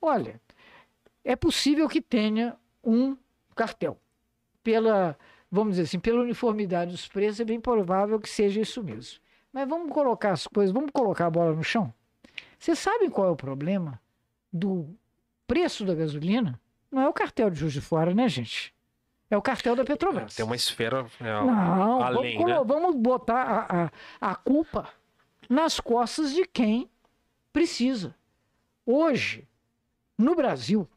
Olha, é possível que tenha um cartel. Pela, vamos dizer assim, pela uniformidade dos preços, é bem provável que seja isso mesmo. Mas vamos colocar as coisas, vamos colocar a bola no chão? Vocês sabem qual é o problema do preço da gasolina? Não é o cartel de Juiz de Fora, né, gente? É o cartel da Petrobras. Tem uma esfera é, Não, além, vamos, né? vamos botar a, a, a culpa nas costas de quem precisa. Hoje, no Brasil,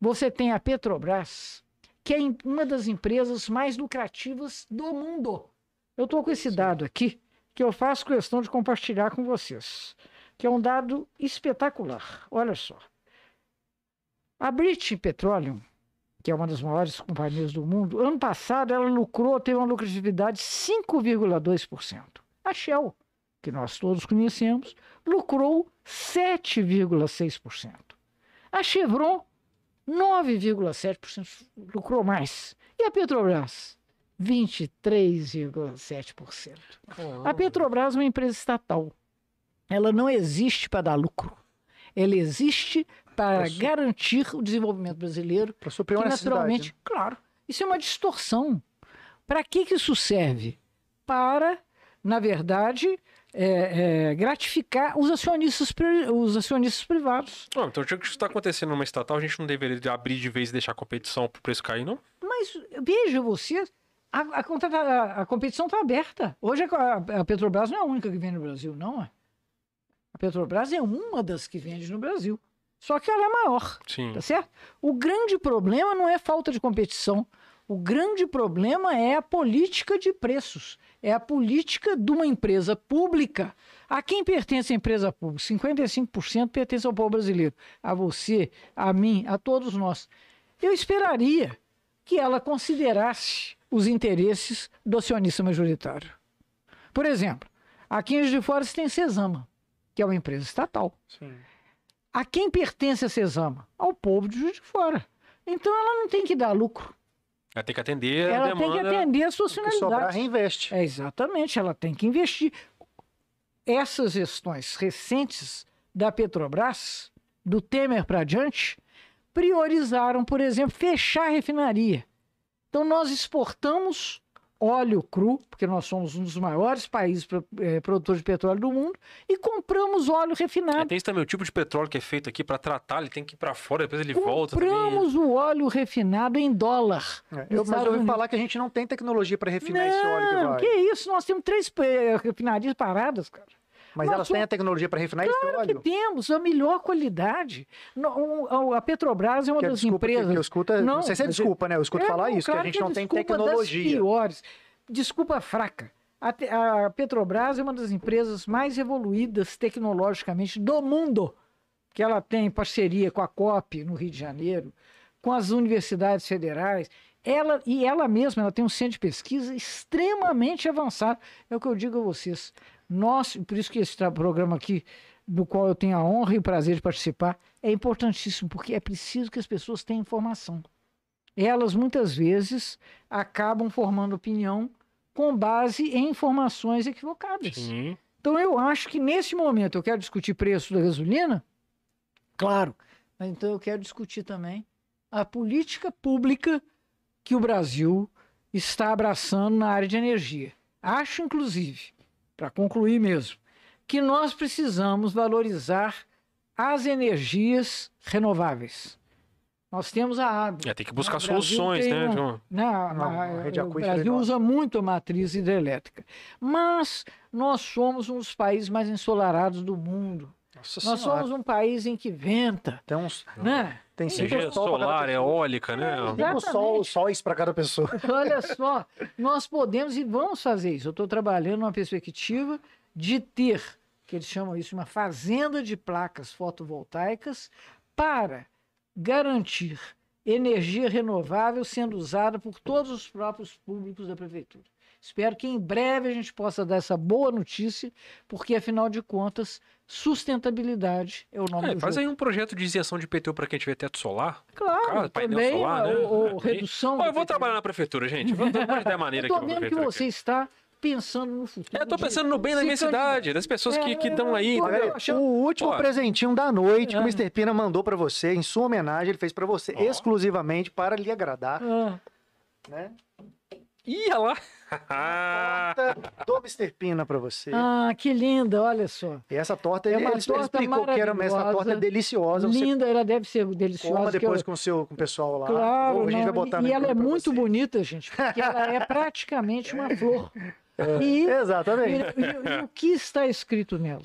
você tem a Petrobras, que é uma das empresas mais lucrativas do mundo. Eu estou com esse dado aqui, que eu faço questão de compartilhar com vocês, que é um dado espetacular. Olha só. A British Petroleum, que é uma das maiores companhias do mundo, ano passado ela lucrou, teve uma lucratividade de 5,2%. A Shell, que nós todos conhecemos, lucrou 7,6%. A Chevron, 9,7% lucrou mais. E a Petrobras? 23,7%. A Petrobras é uma empresa estatal. Ela não existe para dar lucro. Ela existe para su- garantir o desenvolvimento brasileiro Para suprir uma naturalmente, né? claro, isso é uma distorção. Para que, que isso serve? Para, na verdade, é, é, gratificar os acionistas, os acionistas privados. Não, então, já que isso está acontecendo numa estatal, a gente não deveria abrir de vez e deixar a competição pro preço cair, não? Mas veja você, a, a, contra- a- a competição está aberta. Hoje a, a Petrobras não é a única que vende no Brasil, não é? A Petrobras é uma das que vende no Brasil. Só que ela é maior. Sim. Tá certo? O grande problema não é falta de competição. O grande problema é a política de preços. É a política de uma empresa pública. A quem pertence a empresa pública? 55% pertence ao povo brasileiro. A você, a mim, a todos nós. Eu esperaria que ela considerasse os interesses do acionista majoritário. Por exemplo, aqui em Juiz de Fora você tem Cesama, que é uma empresa estatal. Sim. A quem pertence a Cesama? Ao povo de Juiz de Fora. Então ela não tem que dar lucro. Ela tem que atender a ela demanda. tem que atender as suas que sobrar, finalidades. reinveste. É, exatamente, ela tem que investir. Essas gestões recentes da Petrobras, do Temer para diante, priorizaram, por exemplo, fechar a refinaria. Então nós exportamos óleo cru, porque nós somos um dos maiores países pro- eh, produtores de petróleo do mundo, e compramos óleo É, refinado. tem isso também, o tipo de petróleo que é feito aqui para tratar, ele tem que ir para fora, depois ele volta também. Compramos o óleo refinado em dólar. É, Eu, mas eu ouvi falar que a gente não tem tecnologia para refinar esse óleo que Não, vai. que isso, nós temos três eh, refinarias paradas, cara. Mas nós elas têm a tecnologia para refinar esse Que óleo? temos a melhor qualidade. A Petrobras é uma Que é das desculpa que- empresas. que eu escuto, não, Não, sei se é desculpa, né? Eu escuto É, falar não, isso, claro que a gente é não tem desculpa das tecnologia. piores. Desculpa fraca. A, a Petrobras é uma das empresas mais evoluídas tecnologicamente do mundo. Que ela tem parceria com a COP no Rio de Janeiro, com as universidades federais. Ela, e ela mesma ela tem um centro de pesquisa extremamente avançado. É o que eu digo a vocês. Nós, por isso que esse programa aqui, do qual eu tenho a honra e o prazer de participar, é importantíssimo, porque é preciso que as pessoas tenham informação elas muitas vezes acabam formando opinião com base em informações equivocadas. Sim. Então eu acho que nesse momento eu quero discutir preço da gasolina, claro, mas então eu quero discutir também a política pública que o Brasil está abraçando na área de energia. Acho, inclusive, para concluir mesmo, que nós precisamos valorizar as energias renováveis. Nós temos a água. É, tem que buscar soluções, tem né? um- João? a- Não, a- a rede o Brasil é usa muito a matriz hidrelétrica. Mas nós somos um dos países mais ensolarados do mundo. Nossa Nós senhora. somos um país em que venta, Tem uns. né? Tem cinco Energia sol solar, eólica, né? É, Cinco sol, sóis para cada pessoa. Olha só, nós podemos e vamos fazer isso. Eu estou trabalhando numa perspectiva de ter, que eles chamam isso, uma fazenda de placas fotovoltaicas para garantir energia renovável sendo usada por todos os próprios públicos da prefeitura. Espero que em breve a gente possa dar essa boa notícia, porque afinal de contas, sustentabilidade é o nome É, do faz jogo. aí um projeto de isenção de IPTU para quem tiver teto solar. Claro, Cara, também solar, né? ou, redução. Eu vou trabalhar na prefeitura, gente. Vou dar maneira Eu aqui tô vendo que você está pensando no futuro. É, eu tô pensando no bem da minha cidade, das pessoas que É, estão aí. achando- O último Ó. presentinho da noite que Ah. o Mr. Pina mandou para você, em sua homenagem, ele fez para você Ó. exclusivamente para lhe agradar, Ah, né? Ih, olha lá. Torta do Mr. Pina para você. ah, que linda, olha só. E essa torta, É ele, uma ele torta explicou que era essa torta é deliciosa. Linda, ela deve ser deliciosa. coma que depois eu- com o seu com o pessoal lá. Claro, a gente não, vai botar e, e ela é pra muito você. bonita, gente, porque ela é praticamente uma flor. E, Exatamente. e- e- e o que está escrito nela?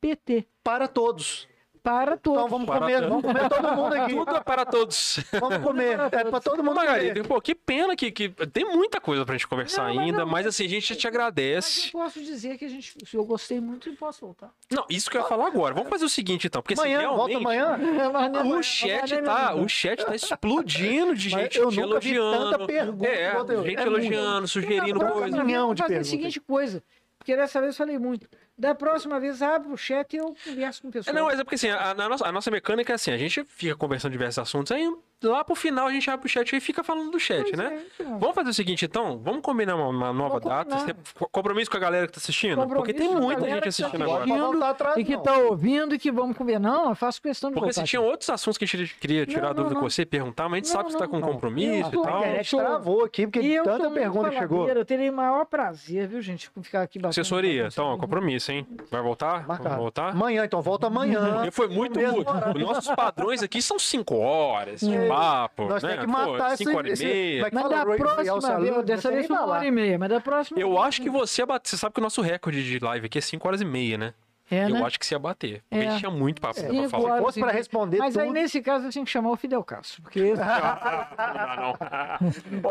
PT. Para todos. Para todos. Então vamos Para comer, todos. vamos comer todo mundo aqui. Tudo é para todos. Vamos comer. É para todo mundo Margarida, comer. pô, que pena que, que tem muita coisa pra gente conversar Não, mas ainda, não, mas assim, a gente te Mas eu agradece. posso dizer que a gente, se eu gostei muito, eu posso voltar. Não, isso que eu ia falar agora. Vamos fazer o seguinte, então, porque se Amanhã, realmente... amanhã. Mas não- O chat não- tá, o chat tá explodindo de gente eu te elogiando. tanta pergunta é, gente É elogiando, sugerindo Não, coisas. Um milhão vamos de fazer a perguntas. seguinte coisa, porque dessa vez eu falei muito. Da próxima vez, abre o chat e eu converso com o É, pessoal. não, mas é porque assim, a, a nossa, a nossa mecânica é assim, a gente fica conversando diversos assuntos, aí lá pro final a gente abre o chat e fica falando do chat, Pois né? é, então. Vamos fazer o seguinte, então? Vamos combinar uma, uma nova Vamos data? combinar. Você- compromisso com a galera que tá assistindo? Porque tem a muita gente tá assistindo Pode agora. voltar atrás, E que não. tá ouvindo e que vamos conversar. Não, eu faço questão de Porque voltar. se tinha outros assuntos que a gente queria tirar Não, dúvida não, com você, perguntar, mas a gente Não, sabe que você tá com não. compromisso Eu e A tal. internet sou- travou aqui, porque E eu tanta pergunta chegou. Eu terei o maior prazer, viu, gente, com ficar aqui batendo Assessoria, então, compromisso, hein? Vai voltar? Marcado. Vamos voltar? Amanhã, então, volta amanhã. Foi muito. Os nossos padrões aqui são 5 horas É. papo. Nós né? temos que matar esse... 5 horas esse- e é que Mas da próxima não dessa vez foi uma hora e meia, mas da próxima. Eu acho que você ia bater. Você sabe que o nosso recorde de live aqui é 5 horas e meia, né? É, né? Eu acho que você ia bater. Porque É. tinha muito papo pra Cinco falar. Se fosse pra responder Mas aí, tudo- nesse caso, eu tinha que chamar o Fidel Castro, porque Não, não.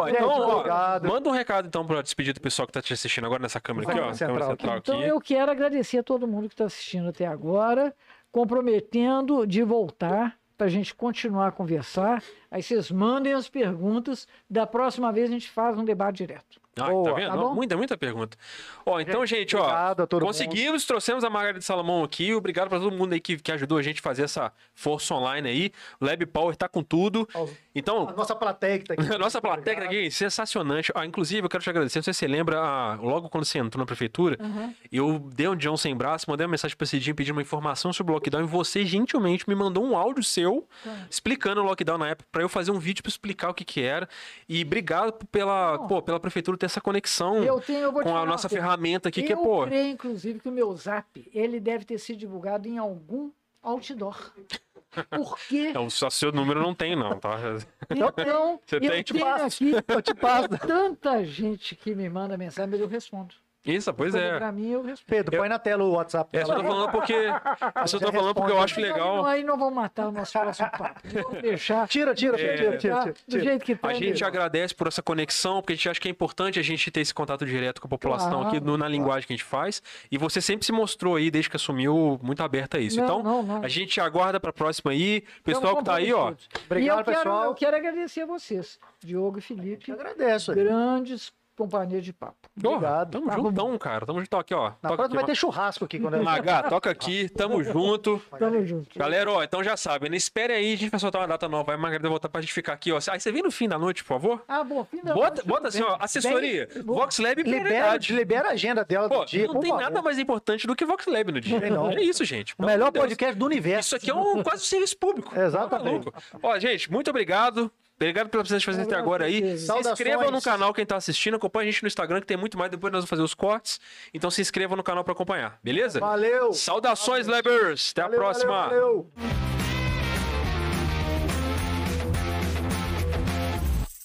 Gente, então, ó, manda um recado então pra despedir do pessoal que tá te assistindo agora nessa câmera aqui, ó. Central central Então, aqui. eu quero agradecer a todo mundo que está assistindo até agora, comprometendo de voltar para a gente continuar a conversar. Aí vocês mandem as perguntas. Da próxima vez a gente faz um debate direto. Ah, Boa, tá vendo? tá muita, muita pergunta. Ó, então, gente, ó. A todo mundo. Conseguimos, trouxemos a Margarida Salomão aqui. Obrigado pra todo mundo aí que, que ajudou a gente a fazer essa força online aí. O Lab Power tá com tudo. A Então, nossa plateia que tá aqui. a nossa plateia que tá aqui, sensacionante. Ah, inclusive, eu quero te agradecer. Não sei se você lembra, ah, logo quando você entrou na prefeitura, eu dei um John sem braço, mandei uma mensagem pra Cidinho pedindo uma informação sobre o lockdown e você gentilmente me mandou um áudio seu explicando o lockdown na época pra eu fazer um vídeo pra explicar o que que era. E obrigado pela, Não. pô, pela prefeitura ter essa conexão Eu tenho, eu te com a uma nossa ferramenta aqui, que é, eu pô. creio, inclusive, que o meu zap ele deve ter sido divulgado em algum outdoor. Porque É, o só seu número não tem, não, tá? então Você eu tem? tenho aqui Eu te passo. tanta gente que me manda mensagem, mas eu respondo. Isso, pois é. Pra mim, eu. Pedro, põe na tela o WhatsApp. É, só tô falando porque. Eu só tô falando porque eu acho legal. Então, Aí não vão matar o nosso próximo papo. Vamos deixar Tira, tira, É. tira, tira, tira, do tira. jeito que tá. A gente mesmo. agradece por essa conexão, porque a gente acha que é importante a gente ter esse contato direto com a população Claro, aqui no- na linguagem que a gente faz. E você sempre se mostrou aí, desde que assumiu, muito aberta a isso. Não, então, não, não. a gente aguarda pra próxima aí. Pessoal que tá aí, ó. Obrigado, e eu quero, pessoal. Eu quero agradecer a vocês, Diogo e Felipe, Eu agradeço. grandes companhias de papo. Obrigado. Tamo Tá bom. juntão, cara. Tamo junto aqui, ó. Na Toca aqui, vai ó. ter churrasco aqui quando. Magá, toca aqui, tamo junto. Tamo junto. Galera, ó, então já sabem, né? espere aí, a gente vai soltar uma data nova. Vai, Margarida, voltar pra gente ficar aqui, ó. Aí você vem no fim da noite, por favor? Ah, bom, fim da Bota, noite, bota assim, ó, assessoria, Bem- Vox Lab e Libera, libera a agenda dela Pô, do dia, não por tem favor. nada mais importante do que Vox Lab no dia. Não. É isso, gente. O melhor podcast do universo. Isso aqui é um quase um serviço público. Exatamente. Tá? Ó, gente, muito obrigado. Obrigado pela presença de vocês até agora aí. Se inscreva no canal quem tá assistindo, acompanha a gente no Instagram que tem muito mais, depois nós vamos fazer os cortes. Então se inscreva no canal pra acompanhar, beleza? Valeu. Saudações, Labers! Até a Valeu, próxima! valeu, valeu.